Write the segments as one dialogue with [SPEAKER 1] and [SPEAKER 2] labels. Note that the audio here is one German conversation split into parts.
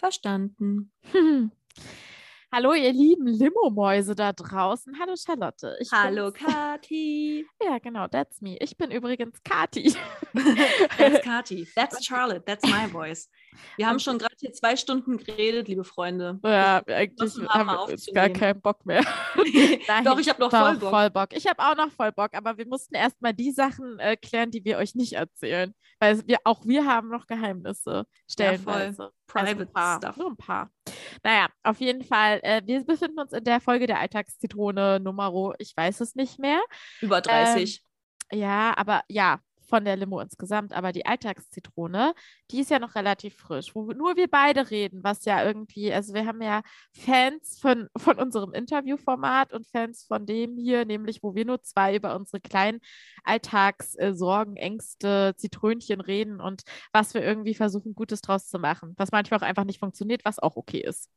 [SPEAKER 1] Verstanden.
[SPEAKER 2] Hallo, ihr lieben Limo-Mäuse da draußen. Hallo, Charlotte.
[SPEAKER 1] Ich Hallo, Kati.
[SPEAKER 2] Ja, genau, that's me. Ich bin übrigens Kati.
[SPEAKER 1] that's Kati. That's Charlotte. That's my voice. Wir haben schon gerade hier zwei Stunden geredet, liebe Freunde.
[SPEAKER 2] Ja, eigentlich haben wir jetzt gar keinen Bock mehr.
[SPEAKER 1] Nein, Doch, ich habe noch voll Bock.
[SPEAKER 2] voll Bock. Ich habe auch noch voll Bock, aber wir mussten erstmal die Sachen äh, klären, die wir euch nicht erzählen. Weil wir, auch wir haben noch Geheimnisse. Stellenweise. Ja,
[SPEAKER 1] Private
[SPEAKER 2] also ein paar,
[SPEAKER 1] Stuff.
[SPEAKER 2] Nur ein paar. Naja, auf jeden Fall. Äh, wir befinden uns in der Folge der Alltagszitrone Nummer, ich weiß es nicht mehr.
[SPEAKER 1] Über 30.
[SPEAKER 2] Ähm, ja, aber ja, von der Limo insgesamt, aber die Alltagszitrone, die ist ja noch relativ frisch, wo nur wir beide reden, was ja irgendwie, also wir haben ja Fans von, von unserem Interviewformat und Fans von dem hier, nämlich wo wir nur zwei über unsere kleinen Alltagssorgen, äh, Ängste, Zitrönchen reden und was wir irgendwie versuchen, Gutes draus zu machen, was manchmal auch einfach nicht funktioniert, was auch okay ist.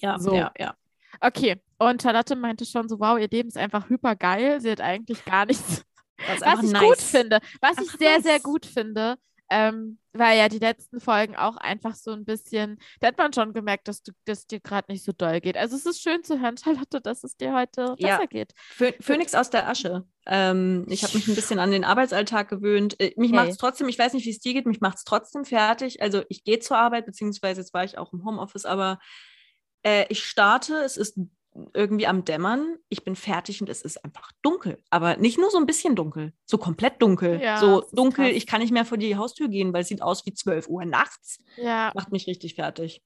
[SPEAKER 1] Ja, so. ja, ja.
[SPEAKER 2] Okay, und Charlotte meinte schon so, wow, ihr Leben ist einfach hyper geil. Sie hat eigentlich gar nichts was, was ich nice. gut finde, was einfach ich sehr, nice. sehr gut finde, ähm, weil ja die letzten Folgen auch einfach so ein bisschen, da hat man schon gemerkt, dass du das dir gerade nicht so doll geht. Also es ist schön zu hören, Charlotte, dass es dir heute ja. besser geht.
[SPEAKER 1] Phönix aus der Asche. Ähm, ich habe mich ein bisschen an den Arbeitsalltag gewöhnt. Äh, mich hey. macht es trotzdem, ich weiß nicht, wie es dir geht, mich macht es trotzdem fertig. Also ich gehe zur Arbeit, beziehungsweise jetzt war ich auch im Homeoffice, aber äh, ich starte, es ist irgendwie am Dämmern, ich bin fertig und es ist einfach dunkel. Aber nicht nur so ein bisschen dunkel, so komplett dunkel. Ja, so dunkel, krass. ich kann nicht mehr vor die Haustür gehen, weil es sieht aus wie 12 Uhr nachts.
[SPEAKER 2] Ja.
[SPEAKER 1] Macht mich richtig fertig.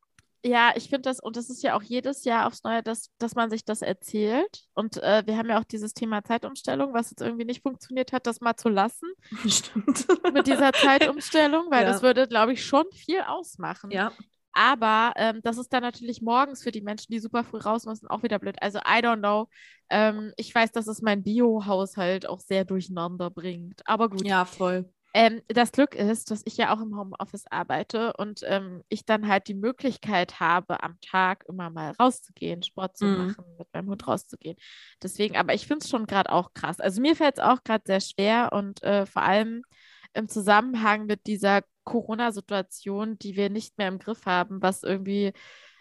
[SPEAKER 2] Ja, ich finde das, und das ist ja auch jedes Jahr aufs Neue, dass, dass man sich das erzählt. Und äh, wir haben ja auch dieses Thema Zeitumstellung, was jetzt irgendwie nicht funktioniert hat, das mal zu lassen.
[SPEAKER 1] Stimmt.
[SPEAKER 2] Mit dieser Zeitumstellung, weil ja. das würde, glaube ich, schon viel ausmachen.
[SPEAKER 1] Ja.
[SPEAKER 2] Aber ähm, das ist dann natürlich morgens für die Menschen, die super früh raus müssen, auch wieder blöd. Also, I don't know. Ähm, ich weiß, dass es mein Bio-Haushalt auch sehr durcheinander bringt. Aber gut.
[SPEAKER 1] Ja, voll.
[SPEAKER 2] Ähm, das Glück ist, dass ich ja auch im Homeoffice arbeite und ähm, ich dann halt die Möglichkeit habe, am Tag immer mal rauszugehen, Sport zu mhm. machen, mit meinem Hund rauszugehen. Deswegen, aber ich finde es schon gerade auch krass. Also mir fällt es auch gerade sehr schwer und äh, vor allem im Zusammenhang mit dieser Corona-Situation, die wir nicht mehr im Griff haben, was irgendwie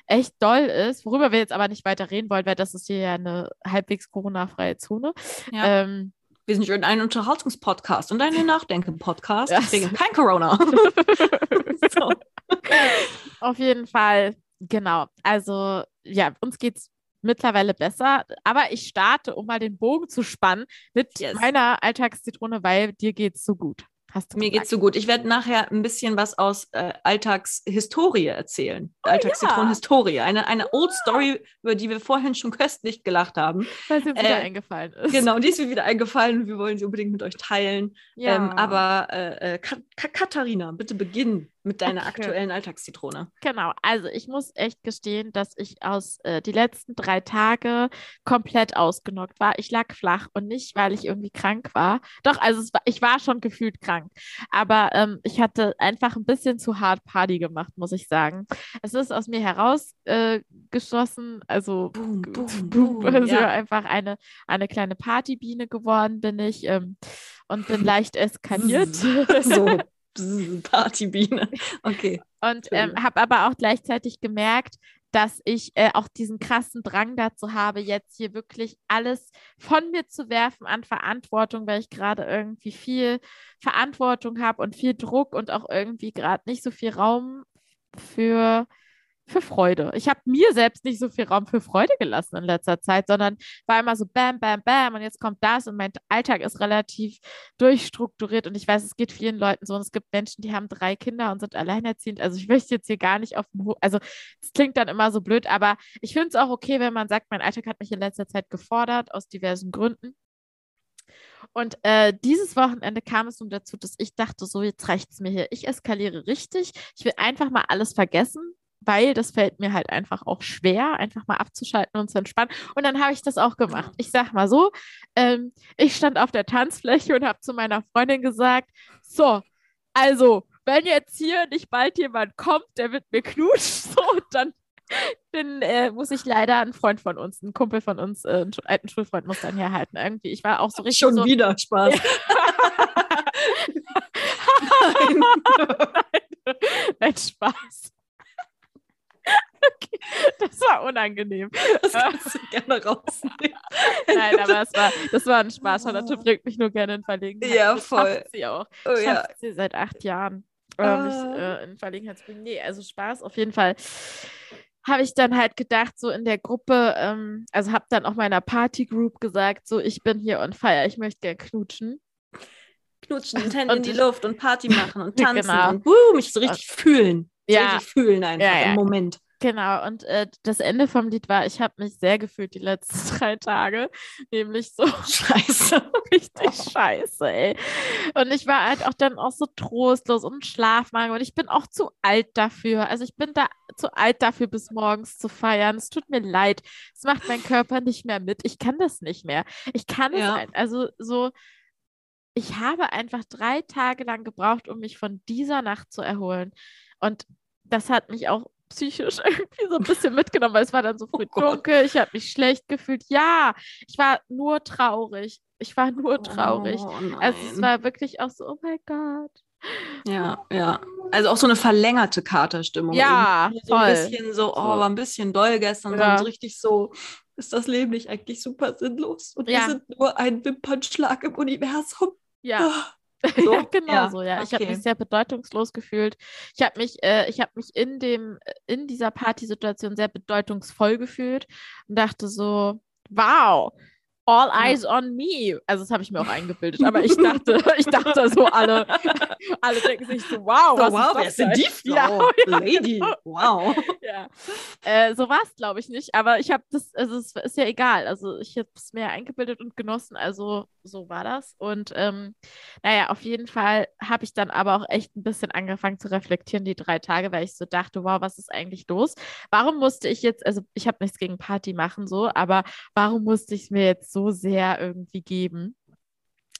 [SPEAKER 2] echt doll ist, worüber wir jetzt aber nicht weiter reden wollen, weil das ist hier ja eine halbwegs Corona-freie Zone.
[SPEAKER 1] Ja. Ähm, wir sind schon ein Unterhaltungspodcast und ein Nachdenken-Podcast, deswegen kein Corona.
[SPEAKER 2] so. Auf jeden Fall, genau. Also, ja, uns geht es mittlerweile besser, aber ich starte, um mal den Bogen zu spannen, mit yes. meiner Alltagszitrone, weil dir geht es so gut.
[SPEAKER 1] Hast du Mir geht's so gut. Ich werde nachher ein bisschen was aus äh, Alltagshistorie erzählen. Oh, Alltagszitronenhistorie. Ja. Eine, eine Old Story, über die wir vorhin schon köstlich gelacht haben.
[SPEAKER 2] Weil sie äh, wieder eingefallen ist.
[SPEAKER 1] Genau, die ist mir wieder eingefallen und wir wollen sie unbedingt mit euch teilen. Ja. Ähm, aber äh, äh Katharina, bitte beginn mit deiner okay. aktuellen Alltagszitrone.
[SPEAKER 2] Genau, also ich muss echt gestehen, dass ich aus äh, die letzten drei Tage komplett ausgenockt war. Ich lag flach und nicht, weil ich irgendwie krank war. Doch, also war, ich war schon gefühlt krank. Aber ähm, ich hatte einfach ein bisschen zu hart Party gemacht, muss ich sagen. Es ist aus mir herausgeschossen, äh, also boom, boom, boom, also ja. einfach eine, eine kleine Partybiene geworden bin ich ähm, und bin leicht eskaliert.
[SPEAKER 1] so. Partybiene. Okay.
[SPEAKER 2] Und ähm, habe aber auch gleichzeitig gemerkt, dass ich äh, auch diesen krassen Drang dazu habe, jetzt hier wirklich alles von mir zu werfen an Verantwortung, weil ich gerade irgendwie viel Verantwortung habe und viel Druck und auch irgendwie gerade nicht so viel Raum für für Freude. Ich habe mir selbst nicht so viel Raum für Freude gelassen in letzter Zeit, sondern war immer so bam, bam, bam und jetzt kommt das und mein Alltag ist relativ durchstrukturiert und ich weiß, es geht vielen Leuten so und es gibt Menschen, die haben drei Kinder und sind alleinerziehend. Also ich möchte jetzt hier gar nicht auf dem, Ho also es klingt dann immer so blöd, aber ich finde es auch okay, wenn man sagt, mein Alltag hat mich in letzter Zeit gefordert aus diversen Gründen. Und äh, dieses Wochenende kam es nun dazu, dass ich dachte, so jetzt reicht es mir hier. Ich eskaliere richtig. Ich will einfach mal alles vergessen weil das fällt mir halt einfach auch schwer, einfach mal abzuschalten und zu entspannen. Und dann habe ich das auch gemacht. Ich sag mal so, ähm, ich stand auf der Tanzfläche und habe zu meiner Freundin gesagt, so, also, wenn jetzt hier nicht bald jemand kommt, der mit mir knutscht, so, dann, dann äh, muss ich leider einen Freund von uns, einen Kumpel von uns, äh, einen alten Schulfreund muss dann herhalten. Irgendwie, ich war auch so richtig
[SPEAKER 1] Schon
[SPEAKER 2] so,
[SPEAKER 1] wieder Spaß.
[SPEAKER 2] Nein. Nein, Spaß. Das war unangenehm.
[SPEAKER 1] Das kannst du gerne rausnehmen.
[SPEAKER 2] Nein, aber das war, das war ein Spaß. Charlotte bringt mich nur gerne in Verlegenheit.
[SPEAKER 1] Ja,
[SPEAKER 2] Das
[SPEAKER 1] voll.
[SPEAKER 2] schafft sie auch.
[SPEAKER 1] Oh, ja.
[SPEAKER 2] Schafft sie seit acht Jahren. Äh,
[SPEAKER 1] Ah.
[SPEAKER 2] mich äh, in Verlegenheit zu bringen. Nee, also Spaß auf jeden Fall. Habe ich dann halt gedacht, so in der Gruppe, ähm, also habe dann auch meiner Partygroup gesagt, so ich bin hier on fire, ich möchte gern knutschen.
[SPEAKER 1] Knutschen und Hände in
[SPEAKER 2] Und
[SPEAKER 1] die Luft und Party machen und tanzen
[SPEAKER 2] Genau.
[SPEAKER 1] und uh, mich so richtig fühlen. So
[SPEAKER 2] Ja.
[SPEAKER 1] Richtig fühlen einfach
[SPEAKER 2] Ja, ja.
[SPEAKER 1] im Moment.
[SPEAKER 2] Genau, und äh, das Ende vom Lied war, ich habe mich sehr gefühlt die letzten drei Tage, nämlich so
[SPEAKER 1] Scheiße.
[SPEAKER 2] richtig scheiße, ey. Und ich war halt auch dann auch so trostlos und Schlafmangel und ich bin auch zu alt dafür. Also ich bin da zu alt dafür, bis morgens zu feiern. Es tut mir leid. Es macht mein Körper nicht mehr mit. Ich kann das nicht mehr. Ich kann es,
[SPEAKER 1] Ja.
[SPEAKER 2] ein, also so, ich habe einfach drei Tage lang gebraucht, um mich von dieser Nacht zu erholen. Und das hat mich auch psychisch irgendwie so ein bisschen mitgenommen, weil es war dann so früh
[SPEAKER 1] Oh
[SPEAKER 2] dunkel, ich habe mich schlecht gefühlt. Ja, ich war nur traurig. Ich war nur traurig.
[SPEAKER 1] Oh,
[SPEAKER 2] Also es war wirklich auch so, oh mein Gott.
[SPEAKER 1] Ja, ja. Also auch so eine verlängerte Katerstimmung.
[SPEAKER 2] Ja,
[SPEAKER 1] so ein
[SPEAKER 2] voll.
[SPEAKER 1] bisschen so, oh, war ein bisschen doll gestern.
[SPEAKER 2] Ja.
[SPEAKER 1] So richtig so, ist das Leben nicht eigentlich super sinnlos? Und
[SPEAKER 2] Ja.
[SPEAKER 1] wir sind nur ein Wimpernschlag im Universum.
[SPEAKER 2] Ja,
[SPEAKER 1] So?
[SPEAKER 2] ja genau
[SPEAKER 1] Ja,
[SPEAKER 2] so, ja. Ich habe
[SPEAKER 1] okay.
[SPEAKER 2] mich sehr bedeutungslos gefühlt. Ich habe mich, äh, ich habe mich in dem, in dieser Partysituation sehr bedeutungsvoll gefühlt und dachte so, wow, all eyes on me. Also das habe ich mir auch eingebildet, aber ich dachte, ich dachte so, alle, alle denken sich so, wow,
[SPEAKER 1] So,
[SPEAKER 2] was
[SPEAKER 1] wow,
[SPEAKER 2] ist
[SPEAKER 1] wer
[SPEAKER 2] das
[SPEAKER 1] ist denn die Frau?
[SPEAKER 2] Ja, ja,
[SPEAKER 1] Lady,
[SPEAKER 2] genau.
[SPEAKER 1] wow.
[SPEAKER 2] Ja, äh, so war es, glaube ich, nicht. Aber ich habe das, also es ist ja egal. Also ich habe es mir eingebildet und genossen. Also so war das. Und ähm, naja, auf jeden Fall habe ich dann aber auch echt ein bisschen angefangen zu reflektieren, die drei Tage, weil ich so dachte, wow, was ist eigentlich los? Warum musste ich jetzt, also ich habe nichts gegen Party machen so, aber warum musste ich es mir jetzt so sehr irgendwie geben?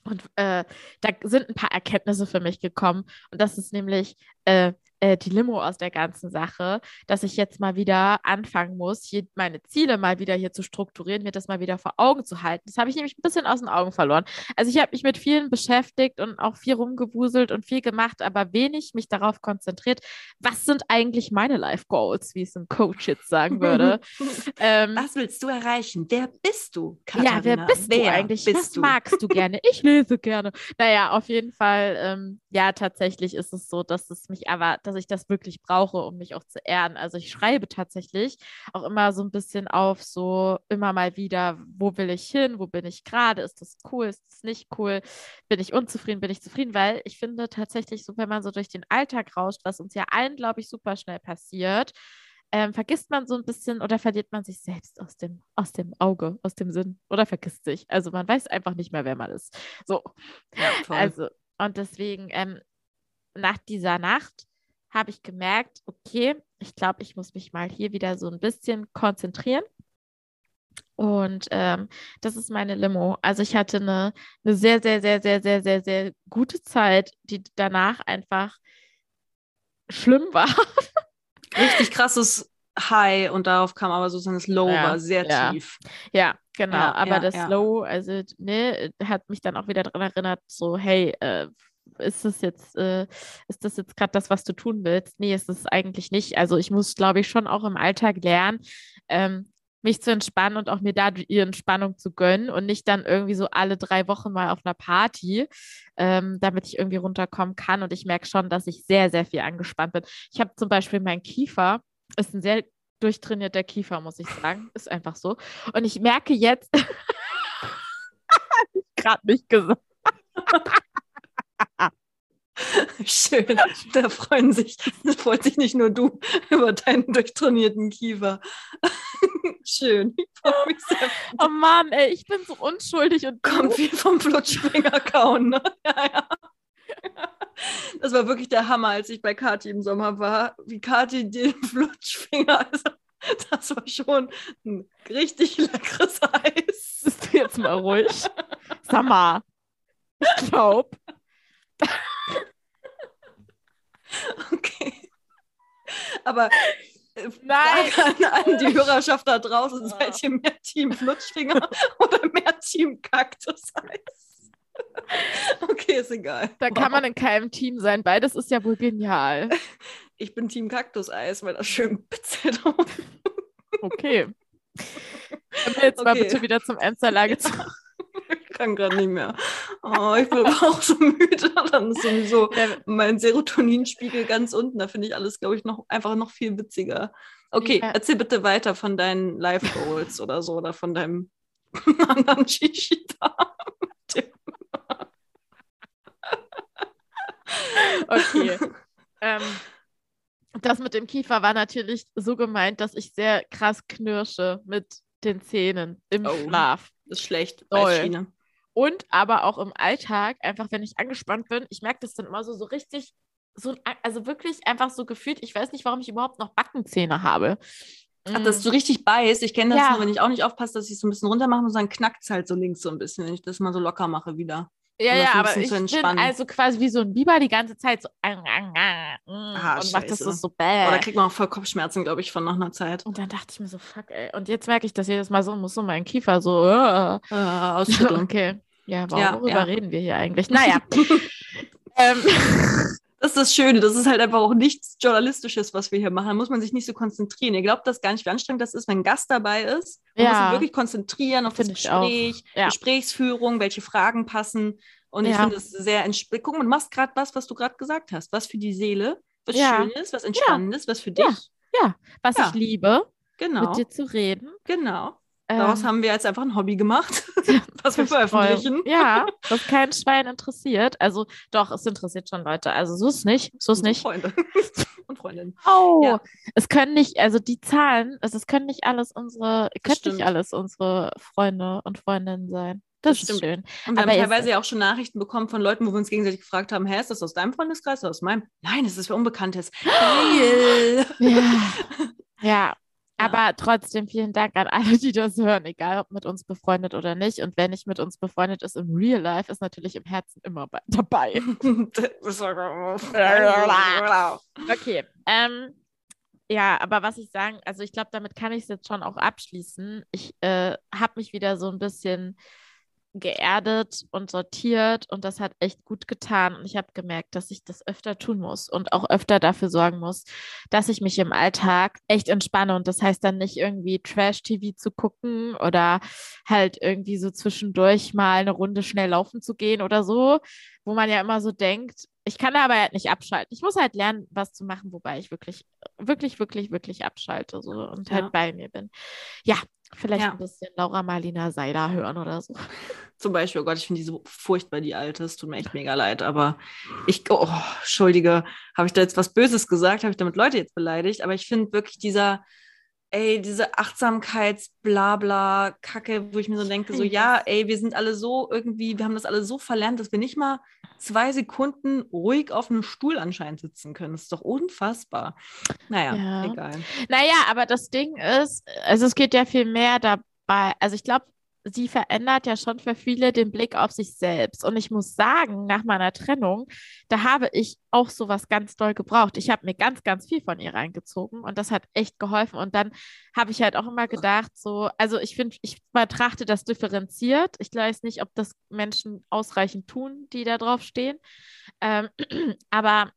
[SPEAKER 2] Und äh, da sind ein paar Erkenntnisse für mich gekommen. Und das ist nämlich äh, äh, die Limo aus der ganzen Sache, dass ich jetzt mal wieder anfangen muss, hier meine Ziele mal wieder hier zu strukturieren, mir das mal wieder vor Augen zu halten. Das habe ich nämlich ein bisschen aus den Augen verloren. Also ich habe mich mit vielen beschäftigt und auch viel rumgewuselt und viel gemacht, aber wenig mich darauf konzentriert, was sind eigentlich meine Life Goals, wie es ein Coach jetzt sagen würde. ähm,
[SPEAKER 1] Was willst du erreichen? Wer bist du,
[SPEAKER 2] ja, wer
[SPEAKER 1] Katharina?
[SPEAKER 2] bist du
[SPEAKER 1] Wer
[SPEAKER 2] eigentlich?
[SPEAKER 1] Bist
[SPEAKER 2] Was
[SPEAKER 1] du?
[SPEAKER 2] magst du gerne? Ich lese gerne. Naja, auf jeden Fall, ähm, ja, tatsächlich ist es so, dass es mich aber, dass ich das wirklich brauche, um mich auch zu ehren. Also ich schreibe tatsächlich auch immer so ein bisschen auf, so immer mal wieder, wo will ich hin, wo bin ich gerade, ist das cool, ist das nicht cool, bin ich unzufrieden, bin ich zufrieden, weil ich finde tatsächlich so, wenn man so durch den Alltag rauscht, was uns ja allen, glaube ich, super schnell passiert, ähm, vergisst man so ein bisschen oder verliert man sich selbst aus dem, aus dem Auge, aus dem Sinn oder vergisst sich. Also man weiß einfach nicht mehr, wer man ist. So,
[SPEAKER 1] Ja,
[SPEAKER 2] also, und deswegen, ähm, nach dieser Nacht habe ich gemerkt, okay, ich glaube, ich muss mich mal hier wieder so ein bisschen konzentrieren. Und ähm, das ist meine Limo. Also ich hatte eine, eine sehr, sehr, sehr, sehr, sehr, sehr, sehr gute Zeit, die danach einfach schlimm war.
[SPEAKER 1] Richtig krasses High und darauf kam aber sozusagen das Low,
[SPEAKER 2] Ja,
[SPEAKER 1] war sehr
[SPEAKER 2] ja.
[SPEAKER 1] tief.
[SPEAKER 2] Ja, genau.
[SPEAKER 1] Ja,
[SPEAKER 2] Aber das. Low, also, ne, hat mich dann auch wieder daran erinnert, so, hey, äh, ist das jetzt, äh, ist das jetzt gerade das, was du tun willst? Nee, ist es eigentlich nicht. Also ich muss, glaube ich, schon auch im Alltag lernen, ähm, mich zu entspannen und auch mir da die Entspannung zu gönnen und nicht dann irgendwie so alle drei Wochen mal auf einer Party, ähm, damit ich irgendwie runterkommen kann. Und ich merke schon, dass ich sehr, sehr viel angespannt bin. Ich habe zum Beispiel meinen Kiefer, ist ein sehr durchtrainierter Kiefer, muss ich sagen. Ist einfach so. Und ich merke jetzt, gerade nicht gesagt.
[SPEAKER 1] Schön. Da freuen sich, freut sich nicht nur du über deinen durchtrainierten Kiefer. Schön.
[SPEAKER 2] Oh Mann, ey, ich bin so unschuldig und
[SPEAKER 1] Kommt wie vom Flutschfinger kauen. Ne? Ja, ja. Das war wirklich der Hammer, als ich bei Kati im Sommer war. Wie Kati den Flutschfinger, also das war schon ein richtig leckeres Eis.
[SPEAKER 2] bist du jetzt mal ruhig. Sag mal, ich glaube,
[SPEAKER 1] Okay. Aber äh,
[SPEAKER 2] Nein.
[SPEAKER 1] Frage an, an die Hörerschaft da draußen, seid ihr mehr Team Flutschfinger oder mehr Team Kaktuseis? Okay, ist egal.
[SPEAKER 2] da kann man in keinem Team sein. Beides ist ja wohl genial.
[SPEAKER 1] Ich bin Team Kaktuseis, weil das schön bitzelt.
[SPEAKER 2] Okay. Können wir jetzt okay. mal bitte wieder zum Ernsterlage zu.
[SPEAKER 1] Ich kann gerade nicht mehr. Oh, ich bin aber auch so müde. Dann ist sowieso mein Serotoninspiegel ganz unten. Da finde ich alles, glaube ich, noch einfach noch viel witziger. Okay, ja. erzähl bitte weiter von deinen Life Goals oder so oder von deinem anderen Shishita.
[SPEAKER 2] okay. ähm, das mit dem Kiefer war natürlich so gemeint, dass ich sehr krass knirsche mit den Zähnen im oh, Schlaf.
[SPEAKER 1] Das ist schlecht. Bei
[SPEAKER 2] Und aber auch im Alltag, einfach wenn ich angespannt bin, ich merke das dann immer so, so richtig, so, also wirklich einfach so gefühlt, ich weiß nicht, warum ich überhaupt noch Backenzähne habe.
[SPEAKER 1] Ach, dass du richtig beißt. Ich kenne das ja. nur, wenn ich auch nicht aufpasse, dass ich so ein bisschen runter mache und dann knackt es halt so links so ein bisschen, wenn ich das mal so locker mache wieder.
[SPEAKER 2] Ja, ja, aber ich bin also quasi wie so ein Biber die ganze Zeit so ah, ah, ah,
[SPEAKER 1] und macht das so bäh. Oder kriegt man auch voll Kopfschmerzen, glaube ich, von nach einer Zeit.
[SPEAKER 2] Und dann dachte ich mir so, fuck, ey. Und jetzt merke ich das jedes Mal so, muss so mein Kiefer so uh,
[SPEAKER 1] uh, ausschütteln.
[SPEAKER 2] okay. Ja, warum, ja, worüber ja. reden wir hier eigentlich? Naja.
[SPEAKER 1] ähm. Das ist das Schöne, das ist halt einfach auch nichts Journalistisches, was wir hier machen. Da muss man sich nicht so konzentrieren. Ihr glaubt das gar nicht, wie anstrengend das ist, wenn ein Gast dabei ist. Man ja. muss sich wirklich konzentrieren auf Find das Gespräch, ja. Gesprächsführung, welche Fragen passen. Und ja. ich finde es sehr entspannt. Guck du machst gerade was, was du gerade gesagt hast. Was für die Seele, was ja. Schönes, was Entspannendes, was für dich.
[SPEAKER 2] Ja, was ich liebe, genau. mit dir zu reden.
[SPEAKER 1] Genau. Daraus ähm, haben wir jetzt einfach ein Hobby gemacht, was wir veröffentlichen.
[SPEAKER 2] Voll. Ja, was kein Schwein interessiert. Also doch, es interessiert schon Leute. Also so ist nicht, so ist nicht.
[SPEAKER 1] Freunde und Freundinnen.
[SPEAKER 2] Oh, ja. es können nicht, also die Zahlen, also es können nicht alles unsere, können nicht alles unsere Freunde und Freundinnen sein. Das, das ist schön.
[SPEAKER 1] Und wir Aber haben teilweise ja auch schon Nachrichten bekommen von Leuten, wo wir uns gegenseitig gefragt haben, hä, ist das aus deinem Freundeskreis oder aus meinem? Nein, es ist für Unbekanntes. Geil.
[SPEAKER 2] Ja. ja. Aber trotzdem vielen Dank an alle, die das hören, egal ob mit uns befreundet oder nicht. Und wenn nicht mit uns befreundet ist im Real Life, ist natürlich im Herzen immer dabei. okay. Ähm, ja, aber was ich sagen, also ich glaube, damit kann ich es jetzt schon auch abschließen. Ich äh, habe mich wieder so ein bisschen geerdet und sortiert und das hat echt gut getan. Und ich habe gemerkt, dass ich das öfter tun muss und auch öfter dafür sorgen muss, dass ich mich im Alltag echt entspanne. Und das heißt dann nicht irgendwie Trash-TV zu gucken oder halt irgendwie so zwischendurch mal eine Runde schnell laufen zu gehen oder so, wo man ja immer so denkt, ich kann aber halt nicht abschalten. Ich muss halt lernen, was zu machen, wobei ich wirklich, wirklich, wirklich, wirklich abschalte so, und halt ja. halt bei mir bin. Ja, Vielleicht ja. ein bisschen Laura Marlina Seider hören oder so.
[SPEAKER 1] Zum Beispiel, oh Gott, ich finde die so furchtbar, die alte. Es tut mir echt mega leid. Aber ich, oh, Entschuldige, habe ich da jetzt was Böses gesagt? Habe ich damit Leute jetzt beleidigt? Aber ich finde wirklich dieser, ey, diese Achtsamkeits-Blabla-Kacke, wo ich mir so denke, so, ja, ey, wir sind alle so irgendwie, wir haben das alle so verlernt, dass wir nicht mal zwei Sekunden ruhig auf einem Stuhl anscheinend sitzen können. Das ist doch unfassbar. Naja, ja. egal.
[SPEAKER 2] Naja, aber das Ding ist, also es geht ja viel mehr dabei. Also ich glaube, sie verändert ja schon für viele den Blick auf sich selbst. Und ich muss sagen, nach meiner Trennung, da habe ich auch sowas ganz doll gebraucht. Ich habe mir ganz, ganz viel von ihr reingezogen und das hat echt geholfen. Und dann habe ich halt auch immer gedacht, so, also ich finde, ich betrachte das differenziert. Ich weiß nicht, ob das Menschen ausreichend tun, die da drauf stehen. Ähm, aber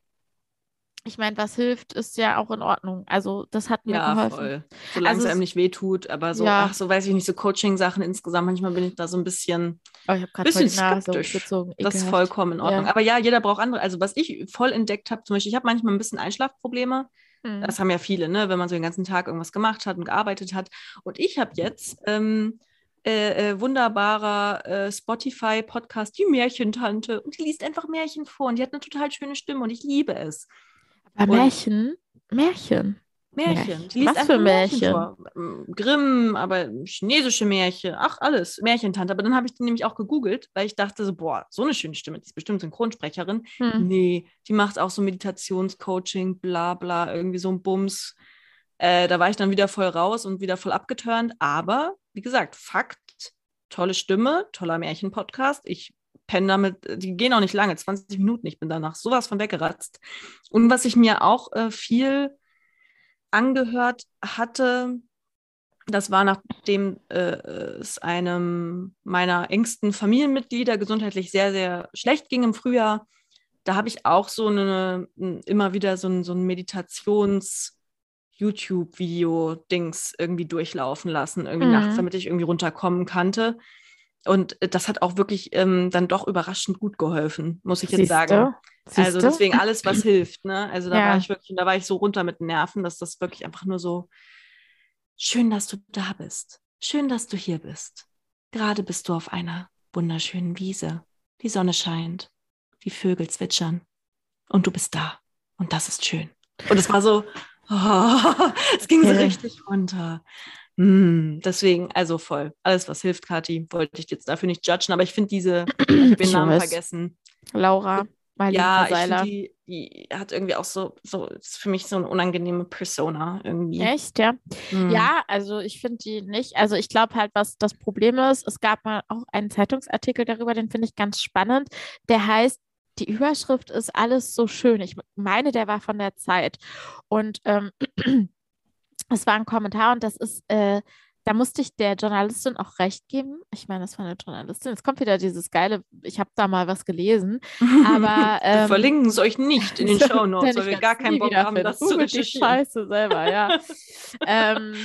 [SPEAKER 2] ich meine, was hilft, ist ja auch in Ordnung. Also das hat mir ja, geholfen. Voll.
[SPEAKER 1] Solange also, es einem nicht wehtut, aber so, ja. ach, so weiß ich nicht, so Coaching-Sachen insgesamt, manchmal bin ich da so ein bisschen, oh, ich bisschen skeptisch. Gezogen, das ist vollkommen in Ordnung. Ja. Aber ja, jeder braucht andere. Also was ich voll entdeckt habe, zum Beispiel, ich habe manchmal ein bisschen Einschlafprobleme. Mhm. Das haben ja viele, ne? wenn man so den ganzen Tag irgendwas gemacht hat und gearbeitet hat. Und ich habe jetzt ähm, äh, äh, wunderbarer äh, Spotify-Podcast, die Märchentante. Und die liest einfach Märchen vor und die hat eine total schöne Stimme und ich liebe es.
[SPEAKER 2] Aber Märchen? Märchen.
[SPEAKER 1] Märchen.
[SPEAKER 2] Die Was für Märchen?
[SPEAKER 1] Märchen Grimm, aber chinesische Märchen, ach alles, Märchentante. Aber dann habe ich die nämlich auch gegoogelt, weil ich dachte so, boah, so eine schöne Stimme, die ist bestimmt Synchronsprecherin. Hm. Nee, die macht auch so Meditationscoaching, bla bla, irgendwie so ein Bums. Äh, da war ich dann wieder voll raus und wieder voll abgeturnt. Aber, wie gesagt, Fakt, tolle Stimme, toller Märchenpodcast. Ich penne damit, die gehen auch nicht lange, 20 Minuten. Ich bin danach sowas von weggeratzt. Und was ich mir auch äh, viel angehört hatte, das war nachdem äh, es einem meiner engsten Familienmitglieder gesundheitlich sehr, sehr schlecht ging im Frühjahr. Da habe ich auch so eine, immer wieder so ein, so ein Meditations- YouTube-Video-Dings irgendwie durchlaufen lassen, irgendwie mhm. nachts, damit ich irgendwie runterkommen kannte. Und äh, das hat auch wirklich ähm, dann doch überraschend gut geholfen, muss ich jetzt Siehst sagen. Siehst also deswegen alles, was hilft. Ne? Also da ja. war ich wirklich, da war ich so runter mit den Nerven, dass das wirklich einfach nur so schön, dass du da bist. Schön, dass du hier bist. Gerade bist du auf einer wunderschönen Wiese. Die Sonne scheint, die Vögel zwitschern und du bist da. Und das ist schön. Und es war so, oh, es ging so richtig runter. Mm, deswegen, also voll. Alles, was hilft, Kathi, wollte ich jetzt dafür nicht judgen, aber ich finde diese, ich den Namen vergessen.
[SPEAKER 2] Laura.
[SPEAKER 1] Marlene ja, Seiler. ich die, die hat irgendwie auch so, so ist für mich so eine unangenehme Persona irgendwie.
[SPEAKER 2] Echt, ja? Hm. Ja, also ich finde die nicht. Also ich glaube halt, was das Problem ist, es gab mal auch einen Zeitungsartikel darüber, den finde ich ganz spannend. Der heißt die Überschrift ist alles so schön. Ich meine, der war von der Zeit. Und ähm, es war ein Kommentar und das ist, äh, da musste ich der Journalistin auch recht geben. Ich meine, das war eine Journalistin. Jetzt kommt wieder dieses geile, ich habe da mal was gelesen. Aber
[SPEAKER 1] ähm, wir verlinken es euch nicht in den Show Notes, weil wir gar keinen Bock haben, das zu recherchieren.
[SPEAKER 2] Scheiße selber, ja. ähm,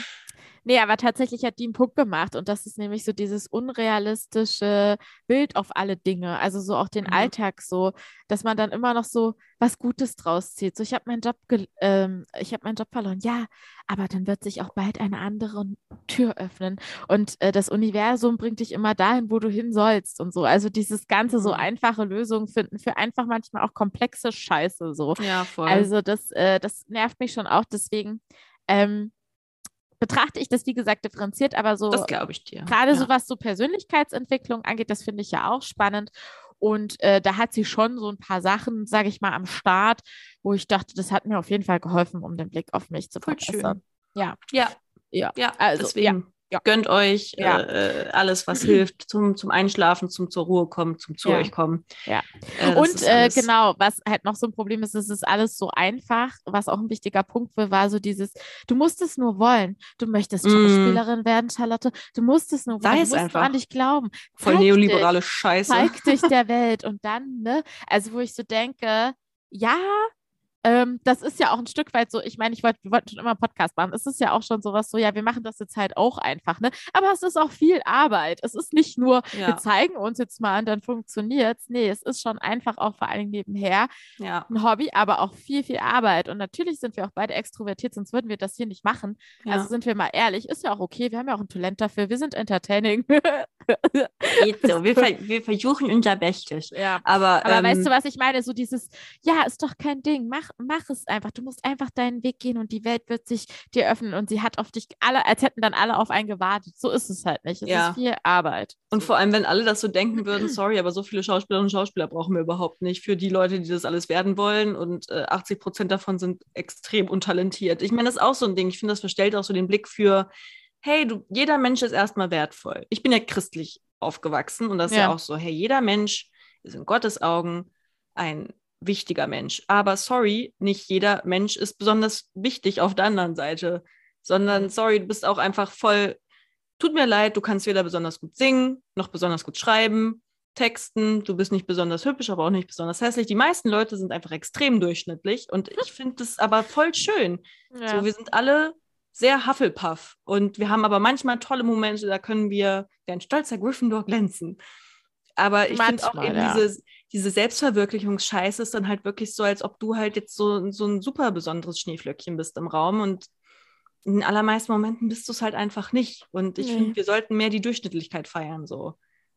[SPEAKER 2] Nee, aber tatsächlich hat die einen Punkt gemacht und das ist nämlich so dieses unrealistische Bild auf alle Dinge, also so auch den mhm. Alltag so, dass man dann immer noch so was Gutes draus zieht. So, ich habe meinen Job, ähm, ich habe meinen Job verloren, ja, aber dann wird sich auch bald eine andere Tür öffnen und äh, das Universum bringt dich immer dahin, wo du hin sollst und so. Also dieses ganze so mhm. einfache Lösungen finden für einfach manchmal auch komplexe Scheiße so.
[SPEAKER 1] Ja, voll.
[SPEAKER 2] Also das, äh, das nervt mich schon auch. Deswegen ähm, betrachte ich das, wie gesagt, differenziert, aber so.
[SPEAKER 1] Das glaube ich dir.
[SPEAKER 2] Gerade ja. so was so Persönlichkeitsentwicklung angeht, das finde ich ja auch spannend. Und äh, da hat sie schon so ein paar Sachen, sage ich mal, am Start, wo ich dachte, das hat mir auf jeden Fall geholfen, um den Blick auf mich zu verbessern.
[SPEAKER 1] Ja. Ja. Ja. Ja. Also, deswegen. Ja. Ja. Gönnt euch ja. äh, alles, was hilft zum, zum Einschlafen, zum zur Ruhe kommen, zum zu ja. euch kommen.
[SPEAKER 2] Ja. Äh, und äh, genau, was halt noch so ein Problem ist, es ist alles so einfach. Was auch ein wichtiger Punkt war, so dieses, du musst es nur wollen. Du möchtest mm. Schauspielerin werden, Charlotte. Du musst es nur wollen. Sei
[SPEAKER 1] du musst
[SPEAKER 2] einfach. an dich glauben.
[SPEAKER 1] Voll zeig neoliberale dich, Scheiße.
[SPEAKER 2] Zeig dich der Welt. Und dann, ne, also wo ich so denke, ja, ähm, das ist ja auch ein Stück weit so, ich meine, ich wollte, wir wollten schon immer einen Podcast machen. Es ist ja auch schon sowas so, ja, wir machen das jetzt halt auch einfach, ne? Aber es ist auch viel Arbeit. Es ist nicht nur, ja. wir zeigen uns jetzt mal und dann funktioniert es. Nee, es ist schon einfach auch vor allem nebenher ja. ein Hobby, aber auch viel, viel Arbeit. Und natürlich sind wir auch beide extrovertiert, sonst würden wir das hier nicht machen. Ja. Also sind wir mal ehrlich, ist ja auch okay. Wir haben ja auch ein Talent dafür. Wir sind entertaining.
[SPEAKER 1] Geht so. Wir, ver wir, versuchen unser Bestes.
[SPEAKER 2] Ja. Aber, aber ähm, weißt du, was ich meine? So dieses, ja, ist doch kein Ding. Mach mach es einfach. Du musst einfach deinen Weg gehen und die Welt wird sich dir öffnen und sie hat auf dich alle, als hätten dann alle auf einen gewartet. So ist es halt nicht. Es ja. ist viel Arbeit.
[SPEAKER 1] Und vor allem, wenn alle das so denken würden, sorry, aber so viele Schauspielerinnen und Schauspieler brauchen wir überhaupt nicht für die Leute, die das alles werden wollen und äh, 80 Prozent davon sind extrem untalentiert. Ich meine, das ist auch so ein Ding. Ich finde, das verstellt auch so den Blick für, hey, du, jeder Mensch ist erstmal wertvoll. Ich bin ja christlich aufgewachsen und das ist ja, ja auch so, hey, jeder Mensch ist in Gottes Augen ein wichtiger Mensch. Aber sorry, nicht jeder Mensch ist besonders wichtig auf der anderen Seite, sondern sorry, du bist auch einfach voll, tut mir leid, du kannst weder besonders gut singen, noch besonders gut schreiben, texten, du bist nicht besonders hübsch, aber auch nicht besonders hässlich. Die meisten Leute sind einfach extrem durchschnittlich und ich finde das aber voll schön. Ja. So, wir sind alle sehr Hufflepuff und wir haben aber manchmal tolle Momente, da können wir wie ein stolzer Gryffindor glänzen. Aber ich finde auch eben ja. diese, diese Selbstverwirklichungsscheiße ist dann halt wirklich so, als ob du halt jetzt so, so ein super besonderes Schneeflöckchen bist im Raum und in den allermeisten Momenten bist du es halt einfach nicht. Und ich nee. finde, wir sollten mehr die Durchschnittlichkeit feiern, so.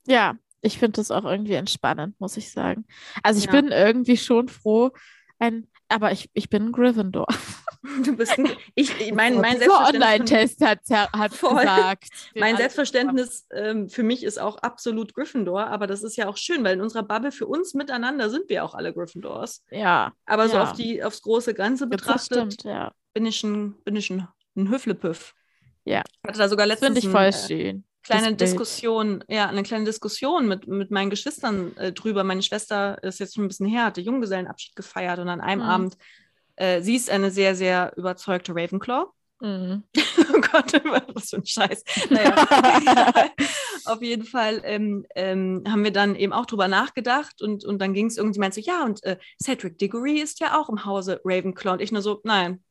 [SPEAKER 2] Ja, ich finde das auch irgendwie entspannend, muss ich sagen. Also ich ja. bin irgendwie schon froh, ein aber ich, ich bin ein Gryffindor.
[SPEAKER 1] Du bist ein, ich, mein, mein
[SPEAKER 2] Online-Test hat, hat gesagt.
[SPEAKER 1] Mein Selbstverständnis ähm, für mich ist auch absolut Gryffindor, aber das ist ja auch schön, weil in unserer Bubble für uns miteinander sind wir auch alle Gryffindors.
[SPEAKER 2] Ja.
[SPEAKER 1] Aber so
[SPEAKER 2] ja.
[SPEAKER 1] auf die, aufs große Ganze betrachtet,
[SPEAKER 2] stimmt, ja.
[SPEAKER 1] bin ich ein, bin ich ein, ein Hüfflepüff.
[SPEAKER 2] Ja.
[SPEAKER 1] Ich hatte da sogar letztens.
[SPEAKER 2] Finde ich voll ein, schön
[SPEAKER 1] kleine Diskussion, ja, eine kleine Diskussion mit, mit meinen Geschwistern äh, drüber. Meine Schwester ist jetzt schon ein bisschen her, hatte Junggesellenabschied gefeiert und an einem mhm. Abend, äh, sie ist eine sehr, sehr überzeugte Ravenclaw. Mhm. oh Gott, was für ein Scheiß. Naja, auf jeden Fall ähm, ähm, haben wir dann eben auch drüber nachgedacht und, und dann ging es irgendwie, meinte so, ja, und äh, Cedric Diggory ist ja auch im Hause Ravenclaw. Und ich nur so, nein,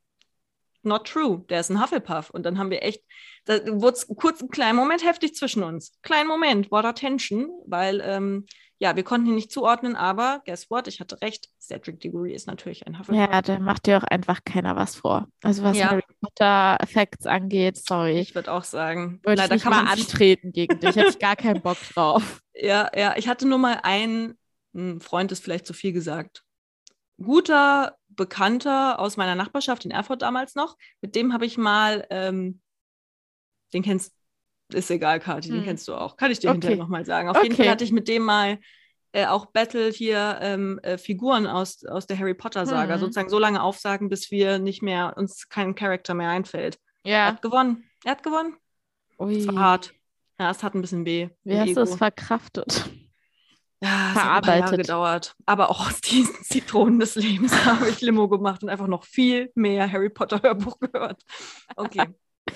[SPEAKER 1] not true. Der ist ein Hufflepuff. Und dann haben wir echt, da wurde es kurz einen kleinen Moment heftig zwischen uns. Kleinen Moment, da Tension, weil ähm, ja, wir konnten ihn nicht zuordnen, aber guess what? Ich hatte recht. Cedric Diggory ist natürlich ein Hufflepuff.
[SPEAKER 2] Ja, da macht dir auch einfach keiner was vor. Also was
[SPEAKER 1] Ja.
[SPEAKER 2] Harry Potter Facts angeht, sorry.
[SPEAKER 1] Ich würde auch sagen,
[SPEAKER 2] würde ich
[SPEAKER 1] leider
[SPEAKER 2] nicht
[SPEAKER 1] kann man
[SPEAKER 2] antreten gegen dich. Hätte ich gar keinen Bock drauf.
[SPEAKER 1] Ja, ja, ich hatte nur mal einen, ein Freund ist vielleicht zu viel gesagt. Guter Bekannter aus meiner Nachbarschaft in Erfurt damals noch. Mit dem habe ich mal, ähm, den kennst ist egal, Kathi, den
[SPEAKER 2] Hm.
[SPEAKER 1] kennst du auch. Kann ich dir
[SPEAKER 2] Okay.
[SPEAKER 1] hinterher nochmal sagen. Auf jeden
[SPEAKER 2] Okay.
[SPEAKER 1] Fall hatte ich mit dem mal äh, auch Battle hier ähm, äh, Figuren aus, aus der Harry Potter Saga
[SPEAKER 2] Hm.
[SPEAKER 1] sozusagen so lange aufsagen, bis wir nicht mehr, uns kein Charakter mehr einfällt. Er
[SPEAKER 2] Ja.
[SPEAKER 1] hat gewonnen. Er hat gewonnen.
[SPEAKER 2] Ui.
[SPEAKER 1] Es war hart. Ja, es hat ein bisschen weh.
[SPEAKER 2] Wie hast du es verkraftet?
[SPEAKER 1] Ja, es hat ein paar Jahre
[SPEAKER 2] verarbeitet?
[SPEAKER 1] gedauert. Aber auch aus diesen Zitronen des Lebens habe ich Limo gemacht und einfach noch viel mehr Harry Potter Hörbuch gehört. Okay.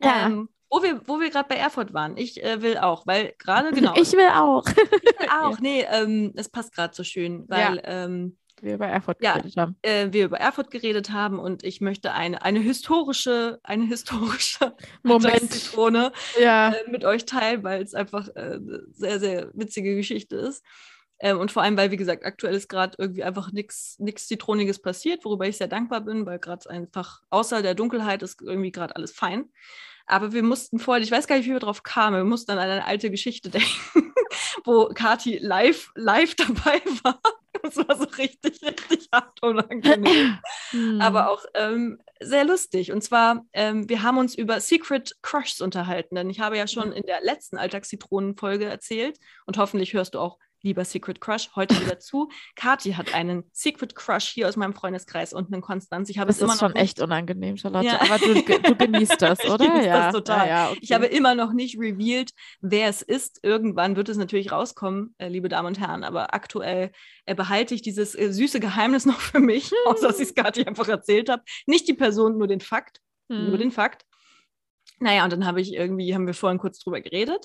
[SPEAKER 2] Ja.
[SPEAKER 1] Ähm, wo wir, wo wir gerade bei Erfurt waren. Ich äh, will auch, weil gerade genau.
[SPEAKER 2] Ich will auch.
[SPEAKER 1] ich will auch. Nee, ähm, es passt gerade so schön, weil ähm,
[SPEAKER 2] Wir über Erfurt
[SPEAKER 1] Ja.
[SPEAKER 2] geredet haben.
[SPEAKER 1] äh, wir über Erfurt geredet haben und ich möchte eine, eine historische, eine historische
[SPEAKER 2] Moment.
[SPEAKER 1] Zitrone
[SPEAKER 2] Ja.
[SPEAKER 1] äh, mit euch teilen, weil es einfach äh, eine sehr, sehr witzige Geschichte ist. Ähm, und vor allem, weil, wie gesagt, aktuell ist gerade irgendwie einfach nichts Zitroniges passiert, worüber ich sehr dankbar bin, weil gerade einfach außer der Dunkelheit ist irgendwie gerade alles fein. Aber wir mussten vorhin, ich weiß gar nicht, wie wir drauf kamen, wir mussten an eine alte Geschichte denken, wo Kati live, live dabei war. Das war so richtig, richtig hart unangenehm
[SPEAKER 2] Hm.
[SPEAKER 1] aber auch ähm, sehr lustig. Und zwar, ähm, wir haben uns über Secret Crushs unterhalten, denn ich habe ja schon in der letzten Alltagszitronen-Folge erzählt und hoffentlich hörst du auch lieber Secret Crush heute wieder zu. Kathi hat einen Secret Crush hier aus meinem Freundeskreis unten in Konstanz. Ich habe
[SPEAKER 2] das
[SPEAKER 1] es immer
[SPEAKER 2] ist schon
[SPEAKER 1] noch nicht,
[SPEAKER 2] echt unangenehm, Charlotte.
[SPEAKER 1] Ja.
[SPEAKER 2] Aber du, du genießt das,
[SPEAKER 1] Ich
[SPEAKER 2] oder?
[SPEAKER 1] genieße das
[SPEAKER 2] ja.
[SPEAKER 1] total.
[SPEAKER 2] Ja, okay.
[SPEAKER 1] Ich habe immer noch nicht revealed, wer es ist. Irgendwann wird es natürlich rauskommen, äh, liebe Damen und Herren. Aber aktuell äh, behalte ich dieses äh, süße Geheimnis noch für mich, außer dass ich es Kathi einfach erzählt habe. Nicht die Person, nur den Fakt.
[SPEAKER 2] Hm.
[SPEAKER 1] Nur den Fakt. Naja, und dann habe ich irgendwie, haben wir vorhin kurz drüber geredet.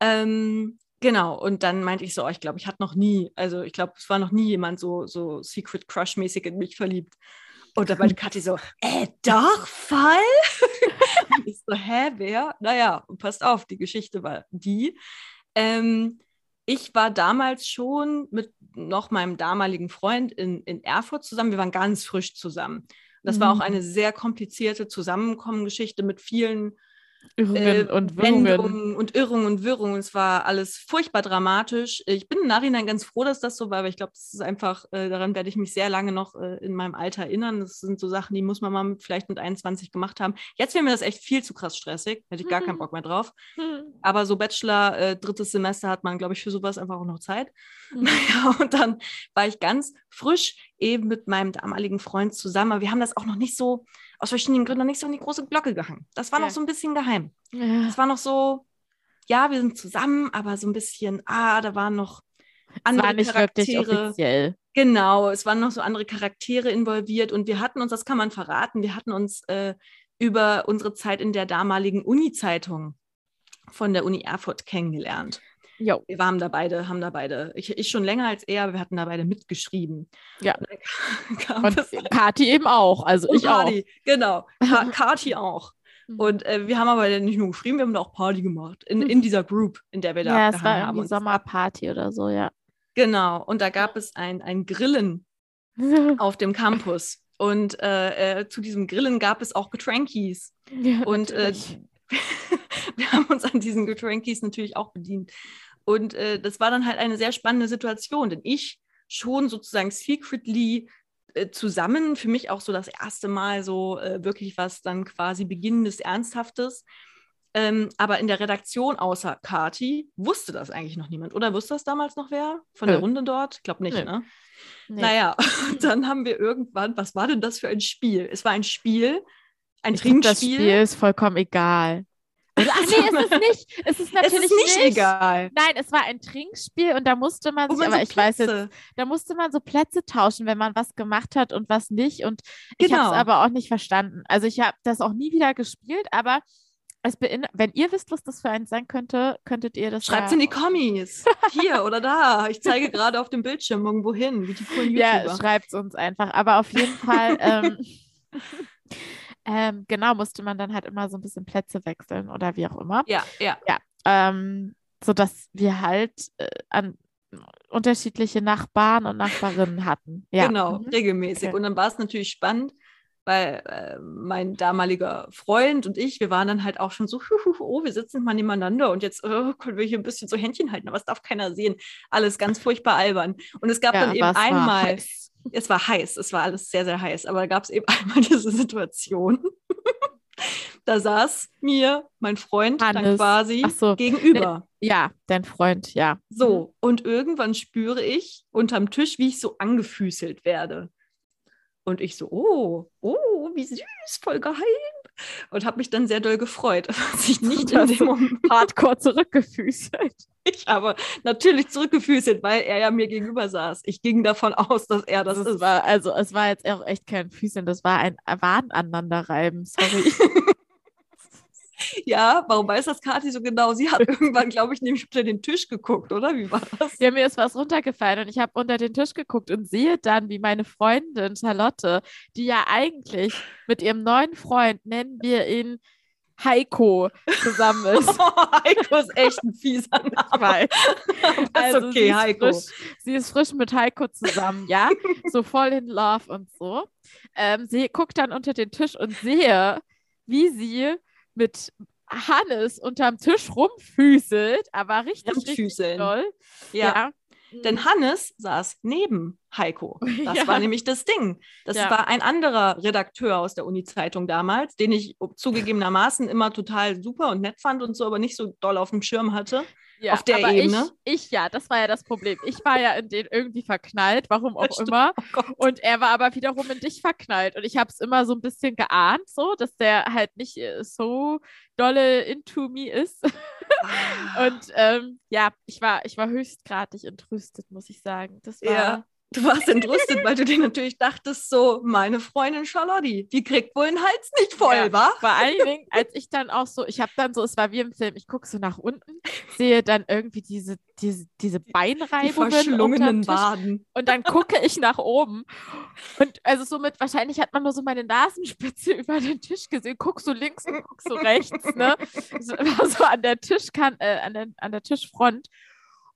[SPEAKER 1] Ähm, genau, und dann meinte ich so, oh, ich glaube, ich hatte noch nie, also ich glaube, es war noch nie jemand so, so Secret Crush-mäßig in mich verliebt. Und da meinte Kathi so, äh, doch, voll? und ich so, hä, wer? Naja, und passt auf, die Geschichte war die. Ähm, ich war damals schon mit noch meinem damaligen Freund in, in Erfurt zusammen. Wir waren ganz frisch zusammen. Das war
[SPEAKER 2] Mhm.
[SPEAKER 1] auch eine sehr komplizierte Zusammenkommengeschichte mit vielen
[SPEAKER 2] Irrungen
[SPEAKER 1] äh,
[SPEAKER 2] und Wirrungen.
[SPEAKER 1] Und Irrungen und Wirrungen. Es war alles furchtbar dramatisch. Ich bin im Nachhinein ganz froh, dass das so war, weil ich glaube, das ist einfach, äh, daran werde ich mich sehr lange noch äh, in meinem Alter erinnern. Das sind so Sachen, die muss man mal mit, vielleicht mit 21 gemacht haben. Jetzt wäre mir das echt viel zu krass stressig. Hätte ich gar keinen
[SPEAKER 2] Mhm.
[SPEAKER 1] Bock mehr drauf.
[SPEAKER 2] Hm.
[SPEAKER 1] Aber so Bachelor, äh, drittes Semester hat man, glaube ich, für sowas einfach auch noch Zeit.
[SPEAKER 2] Mhm.
[SPEAKER 1] Ja, und dann war ich ganz frisch eben mit meinem damaligen Freund zusammen. Aber wir haben das auch noch nicht so, aus verschiedenen Gründen, noch nicht so in die große Glocke gehangen. Das war
[SPEAKER 2] Ja.
[SPEAKER 1] noch so ein bisschen geheim.
[SPEAKER 2] Ja.
[SPEAKER 1] Es war noch so, ja, wir sind zusammen, aber so ein bisschen, ah, da waren noch andere
[SPEAKER 2] War nicht wirklich
[SPEAKER 1] Charaktere.
[SPEAKER 2] offiziell.
[SPEAKER 1] Genau, es waren noch so andere Charaktere involviert und wir hatten uns, das kann man verraten, wir hatten uns äh, über unsere Zeit in der damaligen Uni-Zeitung von der Uni Erfurt kennengelernt.
[SPEAKER 2] Jo.
[SPEAKER 1] Wir waren da beide, haben da beide, ich, ich schon länger als er, wir hatten da beide mitgeschrieben.
[SPEAKER 2] Ja.
[SPEAKER 1] Und kam
[SPEAKER 2] Kati eben auch. Also ich auch.
[SPEAKER 1] Party, genau. Ka Kati auch.
[SPEAKER 2] Mhm.
[SPEAKER 1] Und äh, wir haben aber nicht nur geschrieben, wir haben da auch Party gemacht. In, in dieser Group, in der wir da
[SPEAKER 2] Ja, es
[SPEAKER 1] abgehangen
[SPEAKER 2] war
[SPEAKER 1] haben.
[SPEAKER 2] irgendwie Sommerparty oder so, ja.
[SPEAKER 1] Genau. Und da gab es ein, ein Grillen auf dem Campus. Und äh, äh, zu diesem Grillen gab es auch Getrankies.
[SPEAKER 2] ja
[SPEAKER 1] Und äh, wir haben uns an diesen Getrankies natürlich auch bedient. Und äh, das war dann halt eine sehr spannende Situation, denn ich schon sozusagen secretly äh, zusammen, für mich auch so das erste Mal so äh, wirklich was dann quasi beginnendes Ernsthaftes. Ähm, aber in der Redaktion außer Kati wusste das eigentlich noch niemand. Oder wusste das damals noch wer von der. Runde dort? Ich glaube nicht,
[SPEAKER 2] Nö.
[SPEAKER 1] ne?
[SPEAKER 2] Nee.
[SPEAKER 1] Naja, dann haben wir irgendwann, was war denn das für ein Spiel? Es war ein Spiel, ein
[SPEAKER 2] ich glaub, das
[SPEAKER 1] Trinkspiel.
[SPEAKER 2] Spiel ist vollkommen egal. Oder, ach nee, ist es nicht. Es ist
[SPEAKER 1] es
[SPEAKER 2] natürlich
[SPEAKER 1] ist nicht, egal.
[SPEAKER 2] Nein, es war ein Trinkspiel und da musste man sich,
[SPEAKER 1] man
[SPEAKER 2] aber
[SPEAKER 1] so
[SPEAKER 2] ich weiß jetzt,
[SPEAKER 1] Plätze-
[SPEAKER 2] da musste man so Plätze tauschen, wenn man was gemacht hat und was nicht. Und ich habe
[SPEAKER 1] Genau.
[SPEAKER 2] es aber auch nicht verstanden. Also ich habe das auch nie wieder gespielt, aber es wenn ihr wisst, was das für eins sein könnte, könntet ihr das
[SPEAKER 1] Schreibt
[SPEAKER 2] ja
[SPEAKER 1] in die Kommis. Hier oder da. Ich zeige gerade auf dem Bildschirm irgendwo hin, wie die coolen
[SPEAKER 2] Ja,
[SPEAKER 1] YouTuber.
[SPEAKER 2] schreibt es uns einfach. Aber auf jeden Fall, ähm, Ähm, genau, musste man dann halt immer so ein bisschen Plätze wechseln oder wie auch immer.
[SPEAKER 1] Ja, ja.
[SPEAKER 2] Ja. Ähm, sodass wir halt äh, an unterschiedliche Nachbarn und Nachbarinnen hatten. Ja.
[SPEAKER 1] Genau, mhm. regelmäßig. Okay. Und dann war es natürlich spannend, weil äh, mein damaliger Freund und ich, wir waren dann halt auch schon so, oh, wir sitzen mal nebeneinander und jetzt oh, können wir hier ein bisschen so Händchen halten, aber es darf keiner sehen. Alles ganz furchtbar albern. Und es gab ja, dann eben einmal, es war heiß, es war alles sehr, sehr heiß, aber da gab es eben einmal diese Situation. da saß mir mein Freund Hannes. dann quasi so. gegenüber.
[SPEAKER 2] Ja, dein Freund, ja.
[SPEAKER 1] So, und irgendwann spüre ich unterm Tisch, wie ich so angefüßelt werde. Und ich so, oh, oh, wie süß, voll geheim. Und habe mich dann sehr doll gefreut, dass ich nicht in dem Moment
[SPEAKER 2] hardcore zurückgefüßelt.
[SPEAKER 1] Ich habe natürlich zurückgefüßelt, weil er ja mir gegenüber saß. Ich ging davon aus, dass er das, das ist.
[SPEAKER 2] War, also es war jetzt auch echt kein Füßeln, das war ein Waden aneinanderreiben, sorry.
[SPEAKER 1] Ja, warum weiß das Kathi so genau? Sie hat irgendwann, glaube ich, nämlich unter den Tisch geguckt, oder? Wie war das?
[SPEAKER 2] Ja, mir ist was runtergefallen und ich habe unter den Tisch geguckt und sehe dann, wie meine Freundin Charlotte, die ja eigentlich mit ihrem neuen Freund, nennen wir ihn Heiko zusammen ist.
[SPEAKER 1] Oh, Heiko ist echt ein fieser Name.
[SPEAKER 2] also okay, sie Heiko. Frisch, sie ist frisch mit Heiko zusammen, ja, so voll in Love und so. Ähm, sie guckt dann unter den Tisch und sehe, wie sie mit Hannes unterm Tisch rumfüßelt, aber richtig, richtig doll.
[SPEAKER 1] Ja. ja. Denn Hannes saß neben Heiko. Das ja. war nämlich das Ding. Das ja. war ein anderer Redakteur aus der Uni-Zeitung damals, den ich zugegebenermaßen immer total super und nett fand und so, aber nicht so doll auf dem Schirm hatte. Ja, auf der Ebene.
[SPEAKER 2] Ich, ich, ja, das war ja das Problem. Ich war ja in den irgendwie verknallt, warum auch immer. Oh und er war aber wiederum in dich verknallt. Und ich habe es immer so ein bisschen geahnt, so, dass der halt nicht äh, so dolle into me ist. Ah. und ähm, ja, ich war, ich war höchstgradig entrüstet, muss ich sagen. Das war. Ja.
[SPEAKER 1] Du warst entrüstet, weil du dir natürlich dachtest, so, meine Freundin Charlotte, die kriegt wohl den Hals nicht voll, ja, wa?
[SPEAKER 2] Vor allen Dingen, als ich dann auch so, ich habe dann so, es war wie im Film, ich gucke so nach unten, sehe dann irgendwie diese, diese, diese Beinreibungen. Die
[SPEAKER 1] verschlungenen Waden.
[SPEAKER 2] Und dann gucke ich nach oben. Und also somit, wahrscheinlich hat man nur so meine Nasenspitze über den Tisch gesehen. Guck so links und guck so rechts, ne? So, so an der Tischkante, äh, an, der, an der Tischfront.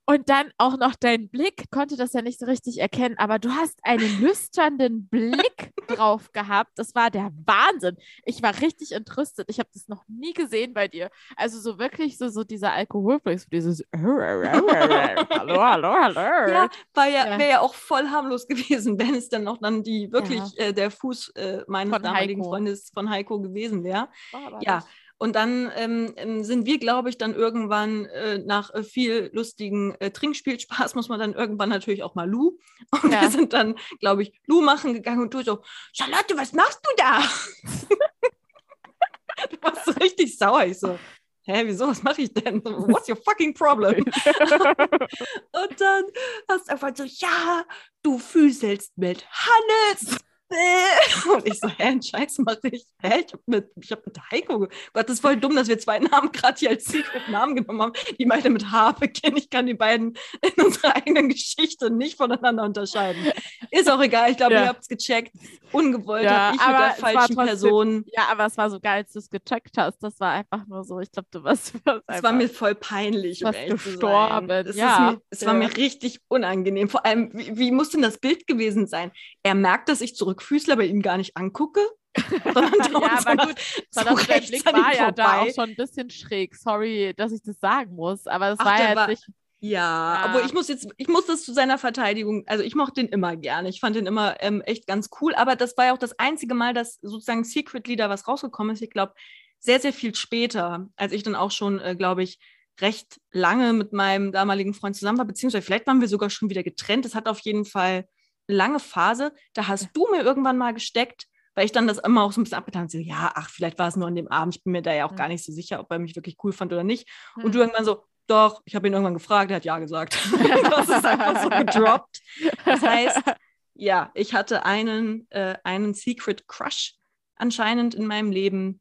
[SPEAKER 2] Und dann auch noch dein Blick, konnte das ja nicht so richtig erkennen, aber du hast einen lüsternden Blick drauf gehabt. Das war der Wahnsinn. Ich war richtig entrüstet. Ich habe das noch nie gesehen bei dir. Also so wirklich so, so dieser Alkoholflex, dieses Hallo,
[SPEAKER 1] hallo, hallo. Ja, war ja, ja. wäre ja auch voll harmlos gewesen, wenn es dann noch dann die wirklich ja. äh, der Fuß äh, meines von damaligen Heiko. Freundes von Heiko gewesen wäre. Oh, ja. Das? Und dann ähm, ähm, sind wir, glaube ich, dann irgendwann äh, nach äh, viel lustigen äh, Trinkspielspaß, muss man dann irgendwann natürlich auch mal Lu. Und ja. wir sind dann, glaube ich, Lu machen gegangen und du so, Charlotte, was machst du da? du warst so richtig sauer. Ich so, hä, wieso, was mache ich denn? What's your fucking problem? und dann hast du einfach so, ja, du füßelst mit Hannes. Und ich so, hä, einen Scheiß mache ich. Hä, ich habe mit, hab mit Heiko. Gott, das ist voll dumm, dass wir zwei Namen gerade hier als Secret Namen genommen haben, die beide mit H beginnen. Ich kann die beiden in unserer eigenen Geschichte nicht voneinander unterscheiden. Ist auch egal, ich glaube, ja. ihr habt es gecheckt. Ungewollt ja, ich mit der falschen trotzdem, Person.
[SPEAKER 2] Ja, aber es war so geil, als du es gecheckt hast. Das war einfach nur so, ich glaube, du warst.
[SPEAKER 1] Es war mir voll peinlich.
[SPEAKER 2] Um gestorben.
[SPEAKER 1] Es, ja. mir, es ja. war mir richtig unangenehm. Vor allem, wie, wie muss denn das Bild gewesen sein? Er merkt, dass ich zurück Füßler bei ihm gar nicht angucke.
[SPEAKER 2] ja, aber gut, so der Blick war ja da auch schon ein bisschen schräg. Sorry, dass ich das sagen muss, aber es war ja war, nicht.
[SPEAKER 1] Ja, ja, aber ich muss jetzt, ich muss das zu seiner Verteidigung, also ich mochte den immer gerne. Ich fand den immer ähm, echt ganz cool, aber das war ja auch das einzige Mal, dass sozusagen Secret Leader was rausgekommen ist. Ich glaube, sehr, sehr viel später, als ich dann auch schon, äh, glaube ich, recht lange mit meinem damaligen Freund zusammen war, beziehungsweise vielleicht waren wir sogar schon wieder getrennt. Es hat auf jeden Fall lange Phase, da hast du mir irgendwann mal gesteckt, weil ich dann das immer auch so ein bisschen abgetan habe, so, ja, ach, vielleicht war es nur an dem Abend, ich bin mir da ja auch mhm. gar nicht so sicher, ob er mich wirklich cool fand oder nicht. Mhm. Und du irgendwann so, doch, ich habe ihn irgendwann gefragt, er hat ja gesagt. das ist einfach so gedroppt. Das heißt, ja, ich hatte einen, äh, einen Secret Crush anscheinend in meinem Leben.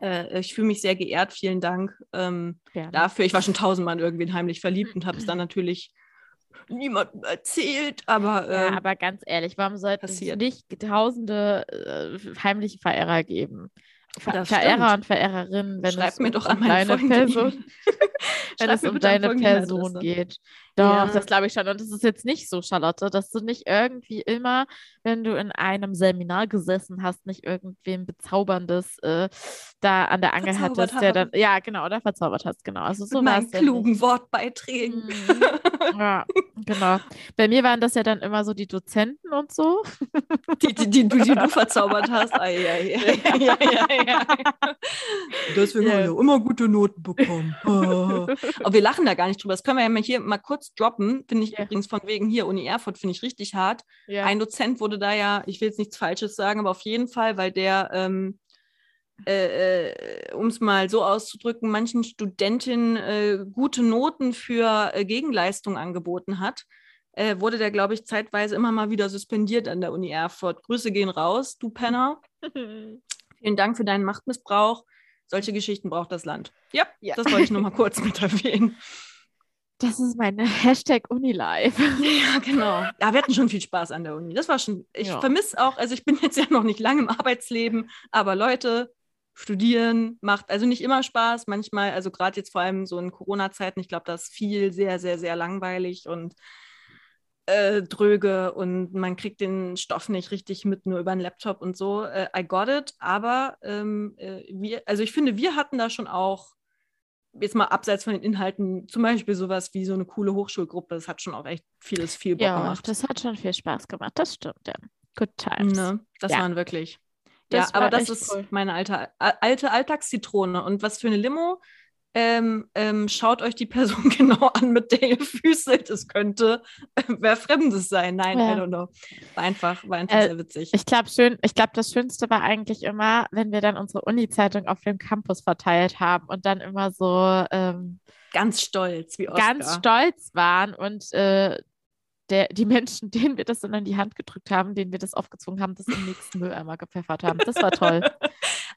[SPEAKER 1] Äh, ich fühle mich sehr geehrt, vielen Dank ähm, dafür. Ich war schon tausendmal in irgendwen heimlich verliebt und habe es dann natürlich niemandem erzählt, aber.
[SPEAKER 2] Ja,
[SPEAKER 1] ähm,
[SPEAKER 2] aber ganz ehrlich, warum sollten es nicht tausende äh, heimliche Verehrer geben? Ver Verehrer und Verehrerinnen, wenn
[SPEAKER 1] Schreib
[SPEAKER 2] es
[SPEAKER 1] mir
[SPEAKER 2] um,
[SPEAKER 1] doch an meine
[SPEAKER 2] deine
[SPEAKER 1] folgende
[SPEAKER 2] Person, wenn
[SPEAKER 1] Schreib
[SPEAKER 2] es um deine Person geht. Doch,
[SPEAKER 1] Ja.
[SPEAKER 2] das glaube ich schon. Und es ist jetzt nicht so, Charlotte, dass du nicht irgendwie immer, wenn du in einem Seminar gesessen hast, nicht irgendwem bezauberndes äh, da an der Angel
[SPEAKER 1] Verzaubert
[SPEAKER 2] hattest, der dann, ja, genau, oder verzaubert hast, genau. Also so
[SPEAKER 1] Mit
[SPEAKER 2] ja
[SPEAKER 1] klugen
[SPEAKER 2] nicht.
[SPEAKER 1] Wortbeiträgen.
[SPEAKER 2] Mhm. Ja, genau. Bei mir waren das ja dann immer so die Dozenten und so.
[SPEAKER 1] Die, die, die, du- die du verzaubert hast. Ei, ei, ei, ei, ei, ei. Deswegen
[SPEAKER 2] Ja.
[SPEAKER 1] habe ich auch immer gute Noten bekommen. Aber wir lachen da gar nicht drüber. Das können wir ja mal hier mal kurz droppen. Finde ich
[SPEAKER 2] Ja.
[SPEAKER 1] übrigens von wegen hier, Uni Erfurt, finde ich richtig hart.
[SPEAKER 2] Ja.
[SPEAKER 1] Ein Dozent wurde da ja, ich will jetzt nichts Falsches sagen, aber auf jeden Fall, weil der, ähm, äh, äh, um es mal so auszudrücken, manchen Studentinnen äh, gute Noten für äh, Gegenleistung angeboten hat, äh, wurde der, glaube ich, zeitweise immer mal wieder suspendiert an der Uni Erfurt. Grüße gehen raus, du Penner. Vielen Dank für deinen Machtmissbrauch. Solche Geschichten braucht das Land. Ja,
[SPEAKER 2] Ja.
[SPEAKER 1] das wollte ich nur mal kurz mit erwähnen.
[SPEAKER 2] Das ist meine Hashtag Unilife.
[SPEAKER 1] Ja, genau. Ja, wir hatten schon viel Spaß an der Uni. Das war schon, ich
[SPEAKER 2] Ja.
[SPEAKER 1] vermisse auch, also ich bin jetzt ja noch nicht lange im Arbeitsleben, aber Leute, studieren macht also nicht immer Spaß, manchmal, also gerade jetzt vor allem so in Corona-Zeiten, ich glaube, das ist viel sehr, sehr, sehr langweilig und äh, dröge und man kriegt den Stoff nicht richtig mit, nur über einen Laptop und so. Äh, I got it, aber ähm, äh, wir, also ich finde, wir hatten da schon auch jetzt mal abseits von den Inhalten, zum Beispiel sowas wie so eine coole Hochschulgruppe, das hat schon auch echt vieles viel Bock
[SPEAKER 2] Ja,
[SPEAKER 1] gemacht.
[SPEAKER 2] das hat schon viel Spaß gemacht. Das stimmt, ja. Good times.
[SPEAKER 1] Ne? Das
[SPEAKER 2] Ja.
[SPEAKER 1] waren wirklich.
[SPEAKER 2] Das
[SPEAKER 1] ja, aber
[SPEAKER 2] war
[SPEAKER 1] das
[SPEAKER 2] echt
[SPEAKER 1] ist
[SPEAKER 2] cool.
[SPEAKER 1] meine alte, alte Alltagszitrone. Und was für eine Limo? Ähm, ähm, schaut euch die Person genau an, mit der ihr füßelt. Es könnte äh, wer Fremdes sein. Nein,
[SPEAKER 2] Ja.
[SPEAKER 1] I don't know. War einfach, war einfach
[SPEAKER 2] Äh,
[SPEAKER 1] sehr witzig.
[SPEAKER 2] Ich glaube schön, ich glaube, das Schönste war eigentlich immer, wenn wir dann unsere Uni-Zeitung auf dem Campus verteilt haben und dann immer so ähm,
[SPEAKER 1] ganz stolz, wie Oscar.
[SPEAKER 2] ganz stolz waren und äh, der, die Menschen, denen wir das dann in die Hand gedrückt haben, denen wir das aufgezwungen haben, das im nächsten Mülleimer gepfeffert haben. Das war toll.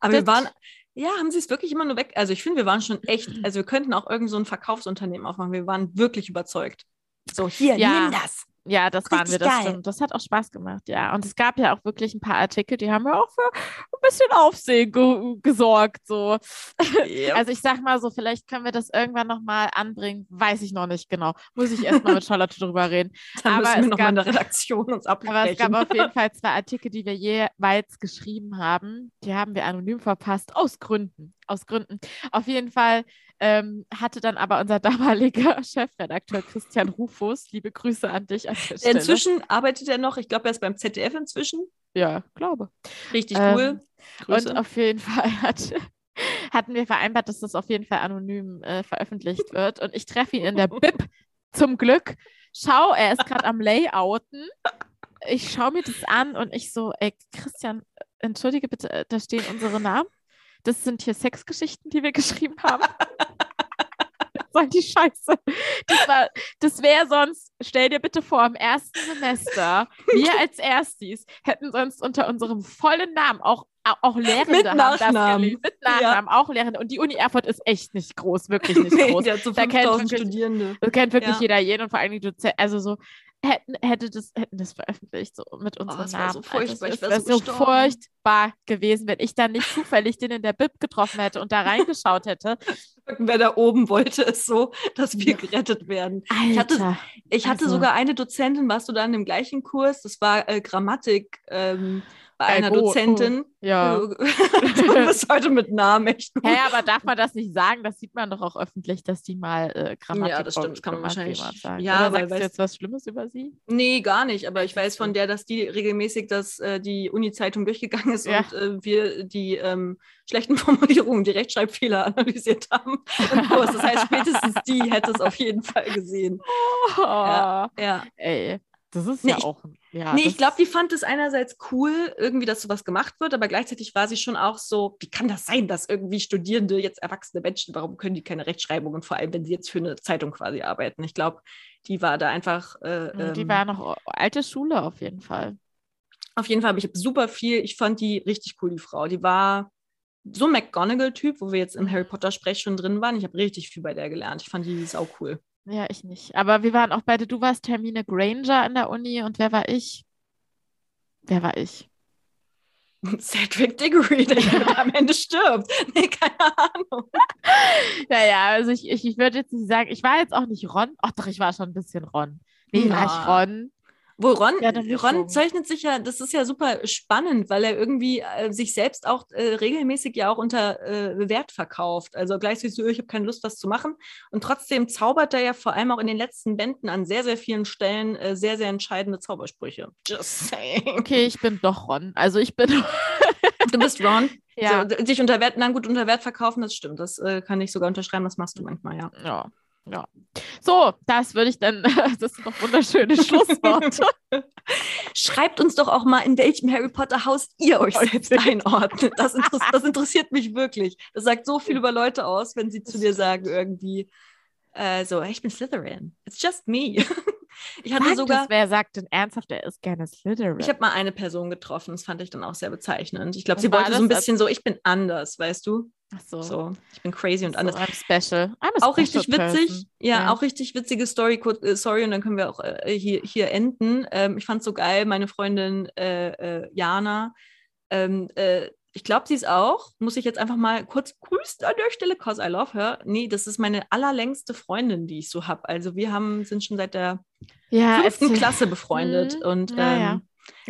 [SPEAKER 1] Aber wir
[SPEAKER 2] das-
[SPEAKER 1] waren, ja, haben sie es wirklich immer nur weg. Also ich finde, wir waren schon echt, also wir könnten auch irgend so ein Verkaufsunternehmen aufmachen. Wir waren wirklich überzeugt. So, hier,
[SPEAKER 2] Ja.
[SPEAKER 1] nimm das.
[SPEAKER 2] Ja, das waren wir,
[SPEAKER 1] Richtig
[SPEAKER 2] das
[SPEAKER 1] geil.
[SPEAKER 2] stimmt. Das hat auch Spaß gemacht, ja. Und es gab ja auch wirklich ein paar Artikel, die haben ja auch für ein bisschen Aufsehen ge gesorgt. So. Also ich sag mal so, vielleicht können wir das irgendwann nochmal anbringen. Weiß ich noch nicht genau. Muss ich erstmal mit Charlotte drüber reden.
[SPEAKER 1] Dann
[SPEAKER 2] aber
[SPEAKER 1] müssen wir
[SPEAKER 2] es
[SPEAKER 1] nochmal in der
[SPEAKER 2] gab-
[SPEAKER 1] Redaktion uns
[SPEAKER 2] Aber es
[SPEAKER 1] abbrechen.
[SPEAKER 2] gab auf jeden Fall zwei Artikel, die wir jeweils geschrieben haben. Die haben wir anonym verpasst, aus Gründen. Aus Gründen. Auf jeden Fall ähm, hatte dann aber unser damaliger Chefredakteur Christian Rufus, liebe Grüße an dich an.
[SPEAKER 1] Inzwischen arbeitet er noch, ich glaube, er ist beim ZDF inzwischen.
[SPEAKER 2] Ja, glaube.
[SPEAKER 1] Richtig
[SPEAKER 2] Ähm,
[SPEAKER 1] cool. Grüße.
[SPEAKER 2] Und auf jeden Fall hat, hatten wir vereinbart, dass das auf jeden Fall anonym äh, veröffentlicht wird. Und ich treffe ihn in der Bib zum Glück. Schau, er ist gerade am Layouten. Ich schaue mir das an und ich so, ey, Christian, entschuldige bitte, äh, da stehen unsere Namen. Das sind hier Sexgeschichten, die wir geschrieben haben. Soll die Scheiße? Das, war- das wäre sonst, stell dir bitte vor, im ersten Semester, wir als Erstis hätten sonst unter unserem vollen Namen auch, auch Lehrende
[SPEAKER 1] Mit
[SPEAKER 2] haben das gelesen. Mit Nachnamen, auch Lehrende. Und die Uni Erfurt ist echt nicht groß, wirklich nicht
[SPEAKER 1] nee,
[SPEAKER 2] groß.
[SPEAKER 1] hat so
[SPEAKER 2] Da kennt
[SPEAKER 1] 5000
[SPEAKER 2] wirklich-
[SPEAKER 1] Studierende.
[SPEAKER 2] Das kennt wirklich
[SPEAKER 1] Ja.
[SPEAKER 2] jeder jeden und vor allen Dingen Dozent, also so hätten, hätte das, hätten das veröffentlicht, so mit unseren
[SPEAKER 1] Oh, es wär
[SPEAKER 2] Namen.
[SPEAKER 1] so
[SPEAKER 2] Alter,
[SPEAKER 1] furchtbar,
[SPEAKER 2] das
[SPEAKER 1] ich wär
[SPEAKER 2] wär
[SPEAKER 1] so
[SPEAKER 2] so furchtbar gewesen, wenn ich dann nicht zufällig den in der Bib getroffen hätte und da reingeschaut hätte.
[SPEAKER 1] Wer da oben wollte es so, dass wir gerettet werden.
[SPEAKER 2] Alter.
[SPEAKER 1] hatte- Ich hatte
[SPEAKER 2] Also-
[SPEAKER 1] sogar eine Dozentin, warst du da in dem gleichen Kurs? Das war äh, Grammatik ähm, bei einer
[SPEAKER 2] gut,
[SPEAKER 1] Dozentin.
[SPEAKER 2] ja.
[SPEAKER 1] Du bist heute mit Namen echt gut.
[SPEAKER 2] Hä, aber darf man das nicht sagen? Das sieht man doch auch öffentlich, dass die mal äh, Grammatik
[SPEAKER 1] Ja, das stimmt, das kann man wahrscheinlich-
[SPEAKER 2] sagt.
[SPEAKER 1] ja,
[SPEAKER 2] Oder
[SPEAKER 1] weil
[SPEAKER 2] sagst du jetzt was Schlimmes über sie?
[SPEAKER 1] Nee, gar nicht. Aber ich weiß von der, dass die regelmäßig das, äh, die Uni-Zeitung durchgegangen ist
[SPEAKER 2] Ja.
[SPEAKER 1] und äh, wir die ähm, schlechten Formulierungen, die Rechtschreibfehler analysiert haben im Kurs. Das heißt, spätestens die hätte es auf jeden Fall gesehen.
[SPEAKER 2] Ja.
[SPEAKER 1] Ja.
[SPEAKER 2] Ey, das ist
[SPEAKER 1] Nee,
[SPEAKER 2] ja auch. Ja,
[SPEAKER 1] nee, ich glaube, die fand es einerseits cool, irgendwie, dass sowas gemacht wird, aber gleichzeitig war sie schon auch so, wie kann das sein, dass irgendwie Studierende, jetzt erwachsene Menschen, warum können die keine Rechtschreibungen, vor allem wenn sie jetzt für eine Zeitung quasi arbeiten? Ich glaube, die war da einfach. Äh,
[SPEAKER 2] Die
[SPEAKER 1] ähm,
[SPEAKER 2] war noch alte Schule auf jeden Fall.
[SPEAKER 1] Auf jeden Fall habe ich super viel, ich fand die richtig cool, die Frau. Die war so ein McGonagall-Typ, wo wir jetzt im Harry Potter-Sprech schon drin waren. Ich habe richtig viel bei der gelernt. Ich fand die sau cool.
[SPEAKER 2] Ja, ich nicht. Aber wir waren auch beide, du warst Hermine Granger in der Uni und wer war ich? Wer war ich?
[SPEAKER 1] Cedric Diggory, der am Ende stirbt. Nee, keine Ahnung.
[SPEAKER 2] Naja, also ich, ich, ich würde jetzt nicht sagen, ich war jetzt auch nicht Ron. Ach doch, ich war schon ein bisschen Ron. Nee,
[SPEAKER 1] Ja.
[SPEAKER 2] war ich Ron.
[SPEAKER 1] Wo Ron,
[SPEAKER 2] Ja,
[SPEAKER 1] Ron zeichnet sich ja, das ist ja super spannend, weil er irgendwie äh, sich selbst auch äh, regelmäßig ja auch unter äh, Wert verkauft. Also gleichzeitig so, ich habe keine Lust, was zu machen. Und trotzdem zaubert er ja vor allem auch in den letzten Bänden an sehr, sehr vielen Stellen äh, sehr, sehr entscheidende Zaubersprüche. Just saying.
[SPEAKER 2] Okay, ich bin doch Ron. Also ich bin.
[SPEAKER 1] Du bist Ron.
[SPEAKER 2] ja.
[SPEAKER 1] So, dich unter Wert, na gut, unter Wert verkaufen, das stimmt. Das äh, kann ich sogar unterschreiben, das machst du manchmal, ja.
[SPEAKER 2] ja. Ja. So, das würde ich dann. Das sind doch wunderschöne Schlussworte.
[SPEAKER 1] Schreibt uns doch auch mal, in welchem Harry Potter Haus ihr euch selbst einordnet. Das, interess das interessiert mich wirklich. Das sagt so viel über Leute aus, wenn sie zu dir sagen irgendwie, äh, so, ich bin Slytherin. It's just me. Ich hatte
[SPEAKER 2] Sagt
[SPEAKER 1] sogar,
[SPEAKER 2] es, wer sagt denn ernsthaft, er ist gerne Slytherin?
[SPEAKER 1] ich habe mal eine Person getroffen, das fand ich dann auch sehr bezeichnend. Ich glaube, sie wollte so ein
[SPEAKER 2] das-
[SPEAKER 1] bisschen so, ich bin anders, weißt du?
[SPEAKER 2] Ach so.
[SPEAKER 1] So, ich bin crazy und
[SPEAKER 2] so,
[SPEAKER 1] anders.
[SPEAKER 2] I'm special. I'm
[SPEAKER 1] auch richtig
[SPEAKER 2] special
[SPEAKER 1] witzig.
[SPEAKER 2] person.
[SPEAKER 1] Ja, auch richtig witzige Story. äh, Sorry, und dann können wir auch äh, hier, hier enden. Ähm, ich fand so geil, meine Freundin äh, äh, Jana. Ähm, äh, ich glaube, sie ist auch. Muss ich jetzt einfach mal kurz grüßt an der Stelle, cause I love her. Nee, das ist meine allerlängste Freundin, die ich so habe. Also wir haben, sind schon seit der
[SPEAKER 2] Ja,
[SPEAKER 1] fünften. Klasse befreundet.
[SPEAKER 2] Mhm.
[SPEAKER 1] Und
[SPEAKER 2] Ja, ja.
[SPEAKER 1] ähm,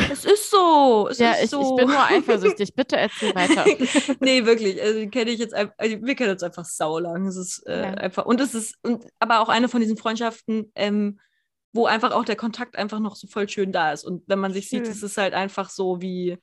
[SPEAKER 1] es ist so. Es
[SPEAKER 2] Ja,
[SPEAKER 1] ist
[SPEAKER 2] ich,
[SPEAKER 1] so.
[SPEAKER 2] ich bin nur eifersüchtig. Bitte erzähl weiter.
[SPEAKER 1] nee, wirklich. Also, kenne ich jetzt einfach, also, wir kennen uns einfach saulang. Es ist äh,
[SPEAKER 2] Ja.
[SPEAKER 1] einfach, und es ist, und, aber auch eine von diesen Freundschaften, ähm, wo einfach auch der Kontakt einfach noch so voll schön da ist. Und wenn man sich sieht,
[SPEAKER 2] Schön.
[SPEAKER 1] ist es halt einfach so wie,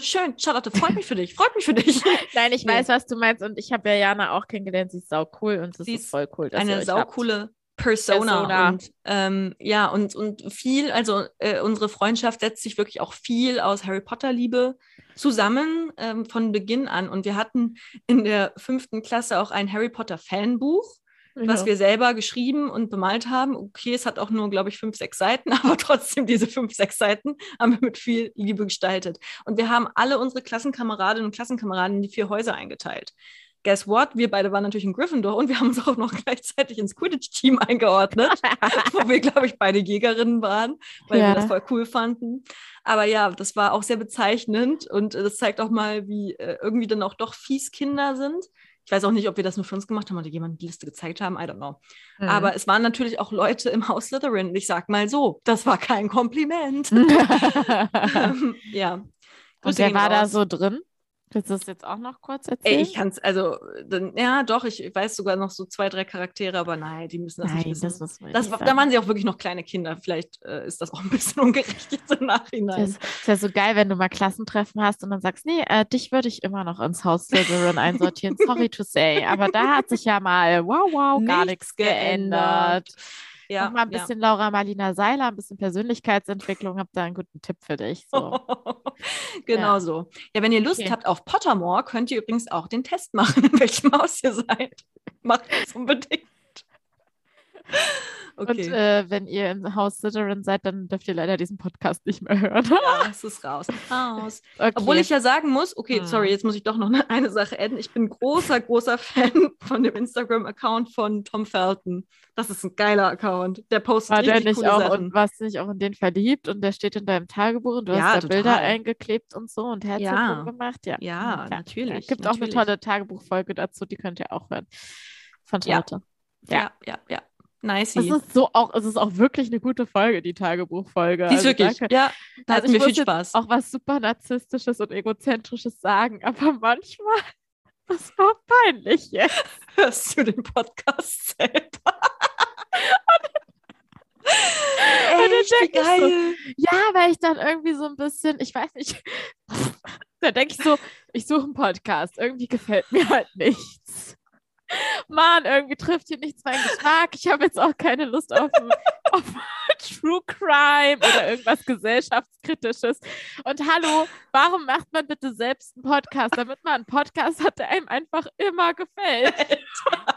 [SPEAKER 1] schön, Charlotte, freut mich für dich, freut mich für dich.
[SPEAKER 2] Nein, ich
[SPEAKER 1] Nee.
[SPEAKER 2] weiß, was du meinst. Und ich habe ja Jana auch kennengelernt. Sie ist sau cool und es
[SPEAKER 1] Sie
[SPEAKER 2] ist voll cool. Dass
[SPEAKER 1] Eine saucoole Persona.
[SPEAKER 2] Persona.
[SPEAKER 1] Und ähm, ja, und, und viel, also äh, unsere Freundschaft setzt sich wirklich auch viel aus Harry Potter-Liebe zusammen ähm, von Beginn an. Und wir hatten in der fünften Klasse auch ein Harry Potter-Fanbuch. Was
[SPEAKER 2] Ja.
[SPEAKER 1] wir selber geschrieben und bemalt haben. Okay, es hat auch nur, glaube ich, fünf, sechs Seiten, aber trotzdem diese fünf, sechs Seiten haben wir mit viel Liebe gestaltet. Und wir haben alle unsere Klassenkameradinnen und Klassenkameraden in die vier Häuser eingeteilt. Guess what? Wir beide waren natürlich in Gryffindor und wir haben uns auch noch gleichzeitig ins Quidditch-Team eingeordnet, wo wir, glaube ich, beide Jägerinnen waren, weil
[SPEAKER 2] Ja.
[SPEAKER 1] wir das voll cool fanden. Aber ja, das war auch sehr bezeichnend und äh, das zeigt auch mal, wie äh, irgendwie dann auch doch fies Kinder sind. Ich weiß auch nicht, ob wir das nur für uns gemacht haben oder jemand die Liste gezeigt haben. I don't know.
[SPEAKER 2] Mhm.
[SPEAKER 1] Aber es waren natürlich auch Leute im Haus Slytherin. Und ich sag mal so, das war kein Kompliment.
[SPEAKER 2] und
[SPEAKER 1] Ähm, ja. Grüße
[SPEAKER 2] wer
[SPEAKER 1] gehen
[SPEAKER 2] war da
[SPEAKER 1] raus.
[SPEAKER 2] so drin? Willst du das jetzt auch noch kurz
[SPEAKER 1] Ey,
[SPEAKER 2] erzählen?
[SPEAKER 1] ich kann es, also, dann, ja, doch, ich weiß sogar noch so zwei, drei Charaktere, aber nein, die müssen das nicht
[SPEAKER 2] Nein,
[SPEAKER 1] wissen.
[SPEAKER 2] das
[SPEAKER 1] Das,
[SPEAKER 2] nicht
[SPEAKER 1] da waren sie auch wirklich noch kleine Kinder. Vielleicht äh, ist das auch ein bisschen ungerecht jetzt im Nachhinein.
[SPEAKER 2] Das ist ja so geil, wenn du mal Klassentreffen hast und dann sagst, nee, äh, dich würde ich immer noch ins Haus Slytherin einsortieren. Sorry to say. Aber da hat sich ja mal, wow, wow, gar nichts
[SPEAKER 1] Nichts geändert.
[SPEAKER 2] geändert.
[SPEAKER 1] Ja,
[SPEAKER 2] Noch mal ein bisschen Laura Marlina Seiler, ein bisschen Persönlichkeitsentwicklung. Hab da einen guten Tipp für dich. So.
[SPEAKER 1] genau
[SPEAKER 2] Ja.
[SPEAKER 1] so. Ja, wenn ihr Lust
[SPEAKER 2] Okay.
[SPEAKER 1] habt auf Pottermore, könnt ihr übrigens auch den Test machen, in welchem Haus ihr seid. Macht das unbedingt.
[SPEAKER 2] Und
[SPEAKER 1] Okay.
[SPEAKER 2] äh, wenn ihr im Haus Slytherin seid, dann dürft ihr leider diesen Podcast nicht mehr hören.
[SPEAKER 1] ja, es ist raus. Raus.
[SPEAKER 2] Okay.
[SPEAKER 1] Obwohl ich ja sagen muss, okay,
[SPEAKER 2] Hm.
[SPEAKER 1] sorry, jetzt muss ich doch noch eine, Sache adden. Ich bin großer, großer Fan von dem Instagram-Account von Tom Felton. Das ist ein geiler Account. Der postet
[SPEAKER 2] war der
[SPEAKER 1] richtig
[SPEAKER 2] nicht
[SPEAKER 1] coole
[SPEAKER 2] auch
[SPEAKER 1] Sachen.
[SPEAKER 2] und warst du nicht auch in den verliebt und der steht in deinem Tagebuch und du
[SPEAKER 1] Ja,
[SPEAKER 2] hast da Bilder
[SPEAKER 1] total.
[SPEAKER 2] eingeklebt und so und Herzchen
[SPEAKER 1] Ja.
[SPEAKER 2] gemacht? Ja,
[SPEAKER 1] Ja,
[SPEAKER 2] Hm,
[SPEAKER 1] natürlich,
[SPEAKER 2] Es gibt auch
[SPEAKER 1] natürlich.
[SPEAKER 2] eine tolle Tagebuchfolge dazu, die könnt ihr auch hören. Von
[SPEAKER 1] Ja.
[SPEAKER 2] Charlotte.
[SPEAKER 1] ja, ja, ja. Nice.
[SPEAKER 2] Es ist so auch, es ist auch wirklich eine gute Folge, die Tagebuchfolge.
[SPEAKER 1] Die ist
[SPEAKER 2] Also
[SPEAKER 1] wirklich,
[SPEAKER 2] danke.
[SPEAKER 1] ja, da
[SPEAKER 2] Also
[SPEAKER 1] hatten wir
[SPEAKER 2] muss
[SPEAKER 1] viel Spaß.
[SPEAKER 2] Auch was super narzisstisches und egozentrisches sagen, aber manchmal, das war peinlich jetzt.
[SPEAKER 1] Hörst du den Podcast selber? Echt,
[SPEAKER 2] ich so,
[SPEAKER 1] geil.
[SPEAKER 2] Ja, weil ich dann irgendwie so ein bisschen, ich weiß nicht, da denke ich so, ich suche einen Podcast. Irgendwie gefällt mir halt nichts. Mann, irgendwie trifft hier nichts meinen Geschmack. Ich habe jetzt auch keine Lust auf, auf True Crime oder irgendwas gesellschaftskritisches. Und hallo, warum macht man bitte selbst einen Podcast, damit man einen Podcast hat, der einem einfach immer gefällt?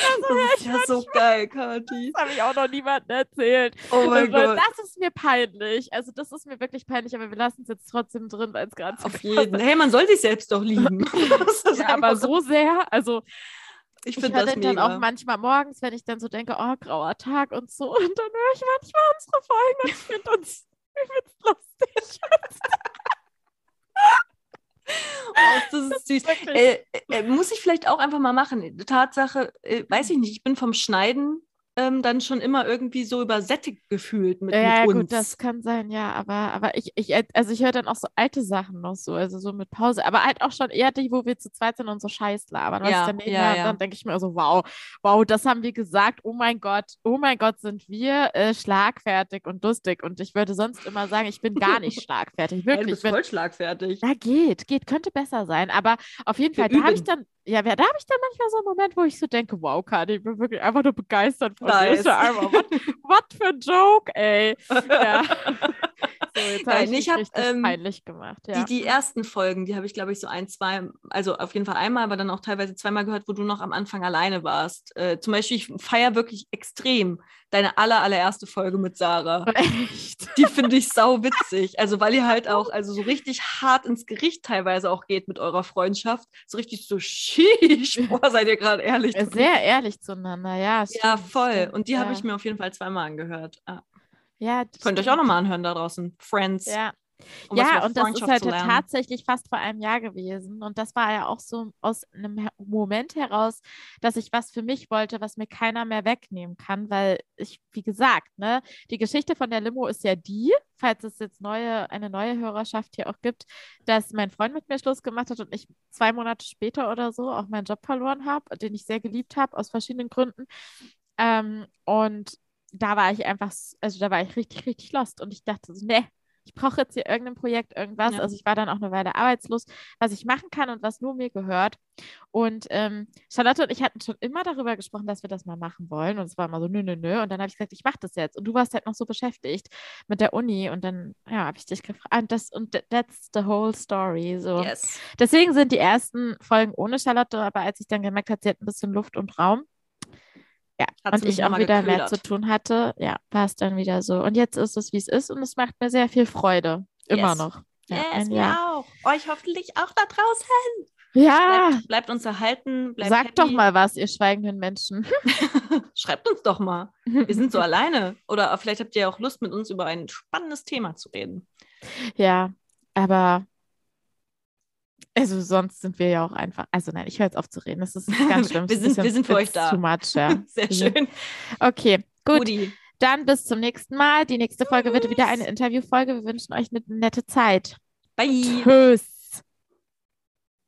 [SPEAKER 1] Das ist ja so geil, Kathi.
[SPEAKER 2] Das habe ich auch noch niemandem erzählt.
[SPEAKER 1] Oh mein
[SPEAKER 2] Also,
[SPEAKER 1] Gott.
[SPEAKER 2] Das ist mir peinlich. Also das ist mir wirklich peinlich, aber wir lassen es jetzt trotzdem drin, weil es gerade so
[SPEAKER 1] Auf jeden. Hey, man soll sich selbst doch lieben. Das ist
[SPEAKER 2] Ja, aber so sehr, also
[SPEAKER 1] Ich
[SPEAKER 2] Ich
[SPEAKER 1] finde das mega.
[SPEAKER 2] dann auch manchmal morgens, wenn ich dann so denke, oh, grauer Tag und so. Und dann höre ich manchmal unsere Folgen und ich finde uns übelst lustig.
[SPEAKER 1] Oh, das ist süß. Äh, äh, muss ich vielleicht auch einfach mal machen. Tatsache, äh, weiß ich nicht, ich bin vom Schneiden ähm, dann schon immer irgendwie so übersättigt gefühlt mit,
[SPEAKER 2] Ja, ja,
[SPEAKER 1] mit uns.
[SPEAKER 2] gut, das kann sein, ja, aber, aber ich, ich, also ich höre dann auch so alte Sachen noch so, also so mit Pause, aber halt auch schon eher die, wo wir zu zweit sind und so Scheiß labern, was
[SPEAKER 1] Ja,
[SPEAKER 2] ich dann
[SPEAKER 1] ja, ja.
[SPEAKER 2] dann denke ich mir so, wow, wow, das haben wir gesagt, oh mein Gott, oh mein Gott, sind wir äh, schlagfertig und lustig und ich würde sonst immer sagen, ich bin gar nicht schlagfertig,
[SPEAKER 1] du
[SPEAKER 2] wirklich,
[SPEAKER 1] bist
[SPEAKER 2] ich bin,
[SPEAKER 1] voll schlagfertig.
[SPEAKER 2] ja, geht, geht, könnte besser sein, aber auf jeden
[SPEAKER 1] Wir
[SPEAKER 2] Fall, da habe ich dann, ja, da habe ich dann manchmal so einen Moment, wo ich so denke, wow, Kadi, ich bin wirklich einfach nur begeistert von dir.
[SPEAKER 1] Nice.
[SPEAKER 2] What, what für ein Joke, ey. Ja. So, jetzt habe
[SPEAKER 1] Nein,
[SPEAKER 2] ich mich
[SPEAKER 1] ich hab,
[SPEAKER 2] richtig
[SPEAKER 1] ähm,
[SPEAKER 2] peinlich gemacht, ja.
[SPEAKER 1] Die, die ersten Folgen, die habe ich, glaube ich, so ein, zwei, also auf jeden Fall einmal, aber dann auch teilweise zweimal gehört, wo du noch am Anfang alleine warst. Äh, zum Beispiel, ich feiere wirklich extrem deine aller, allererste Folge mit Sarah.
[SPEAKER 2] Echt?
[SPEAKER 1] Die finde ich sau witzig. Also, weil ihr halt auch, also so richtig hart ins Gericht teilweise auch geht mit eurer Freundschaft. So richtig so, sheesh, boah, seid ihr gerade ehrlich.
[SPEAKER 2] Sehr ehrlich zueinander, ja.
[SPEAKER 1] ja,
[SPEAKER 2] stimmt,
[SPEAKER 1] voll.
[SPEAKER 2] stimmt,
[SPEAKER 1] Und die habe
[SPEAKER 2] ja.
[SPEAKER 1] ich mir auf jeden Fall zweimal angehört. Ah.
[SPEAKER 2] Ja,
[SPEAKER 1] Könnt ihr euch auch nochmal anhören da draußen. Friends.
[SPEAKER 2] Ja,
[SPEAKER 1] um
[SPEAKER 2] ja und das ist halt tatsächlich fast vor einem Jahr gewesen. Und das war ja auch so aus einem Moment heraus, dass ich was für mich wollte, was mir keiner mehr wegnehmen kann, weil ich, wie gesagt, ne, die Geschichte von der Limo ist ja die, falls es jetzt neue, eine neue Hörerschaft hier auch gibt, dass mein Freund mit mir Schluss gemacht hat und ich zwei Monate später oder so auch meinen Job verloren habe, den ich sehr geliebt habe, aus verschiedenen Gründen. Ähm, und da war ich einfach, also da war ich richtig, richtig lost und ich dachte so, ne, ich brauche jetzt hier irgendein Projekt, irgendwas.
[SPEAKER 1] Ja.
[SPEAKER 2] Also ich war dann auch eine Weile arbeitslos, was ich machen kann und was nur mir gehört. Und ähm, Charlotte und ich hatten schon immer darüber gesprochen, dass wir das mal machen wollen. Und es war immer so, nö, nö, nö. Und dann habe ich gesagt, ich mache das jetzt. Und du warst halt noch so beschäftigt mit der Uni. Und dann, ja, habe ich dich gefragt. Und das, und th- that's the whole story. So.
[SPEAKER 1] Yes.
[SPEAKER 2] Deswegen sind die ersten Folgen ohne Charlotte, aber als ich dann gemerkt habe, sie hat ein bisschen Luft und Raum, ja,
[SPEAKER 1] Hat
[SPEAKER 2] und ich auch wieder mehr
[SPEAKER 1] geködert.
[SPEAKER 2] zu tun hatte, ja, war es dann wieder so. Und jetzt ist es, wie es ist, und es macht mir sehr viel Freude. Immer
[SPEAKER 1] Yes.
[SPEAKER 2] noch. Ja,
[SPEAKER 1] yes, mir auch. Euch hoffentlich auch da draußen.
[SPEAKER 2] Ja,
[SPEAKER 1] Bleibt, bleibt uns erhalten. Bleibt
[SPEAKER 2] sagt
[SPEAKER 1] happy.
[SPEAKER 2] doch mal was, ihr schweigenden Menschen.
[SPEAKER 1] Schreibt uns doch mal. Wir sind so alleine. Oder vielleicht habt ihr auch Lust, mit uns über ein spannendes Thema zu reden.
[SPEAKER 2] Ja, aber also sonst sind wir ja auch einfach. Also nein, ich höre jetzt auf zu reden. Das ist ganz schlimm.
[SPEAKER 1] Wir sind- wir sind für euch da.
[SPEAKER 2] Too much, ja.
[SPEAKER 1] Sehr schön.
[SPEAKER 2] Okay, gut.
[SPEAKER 1] Rudi.
[SPEAKER 2] Dann bis zum nächsten Mal. Die nächste Folge wird wieder eine Interviewfolge. Wir wünschen euch eine nette Zeit.
[SPEAKER 1] Bye.
[SPEAKER 2] Tschüss.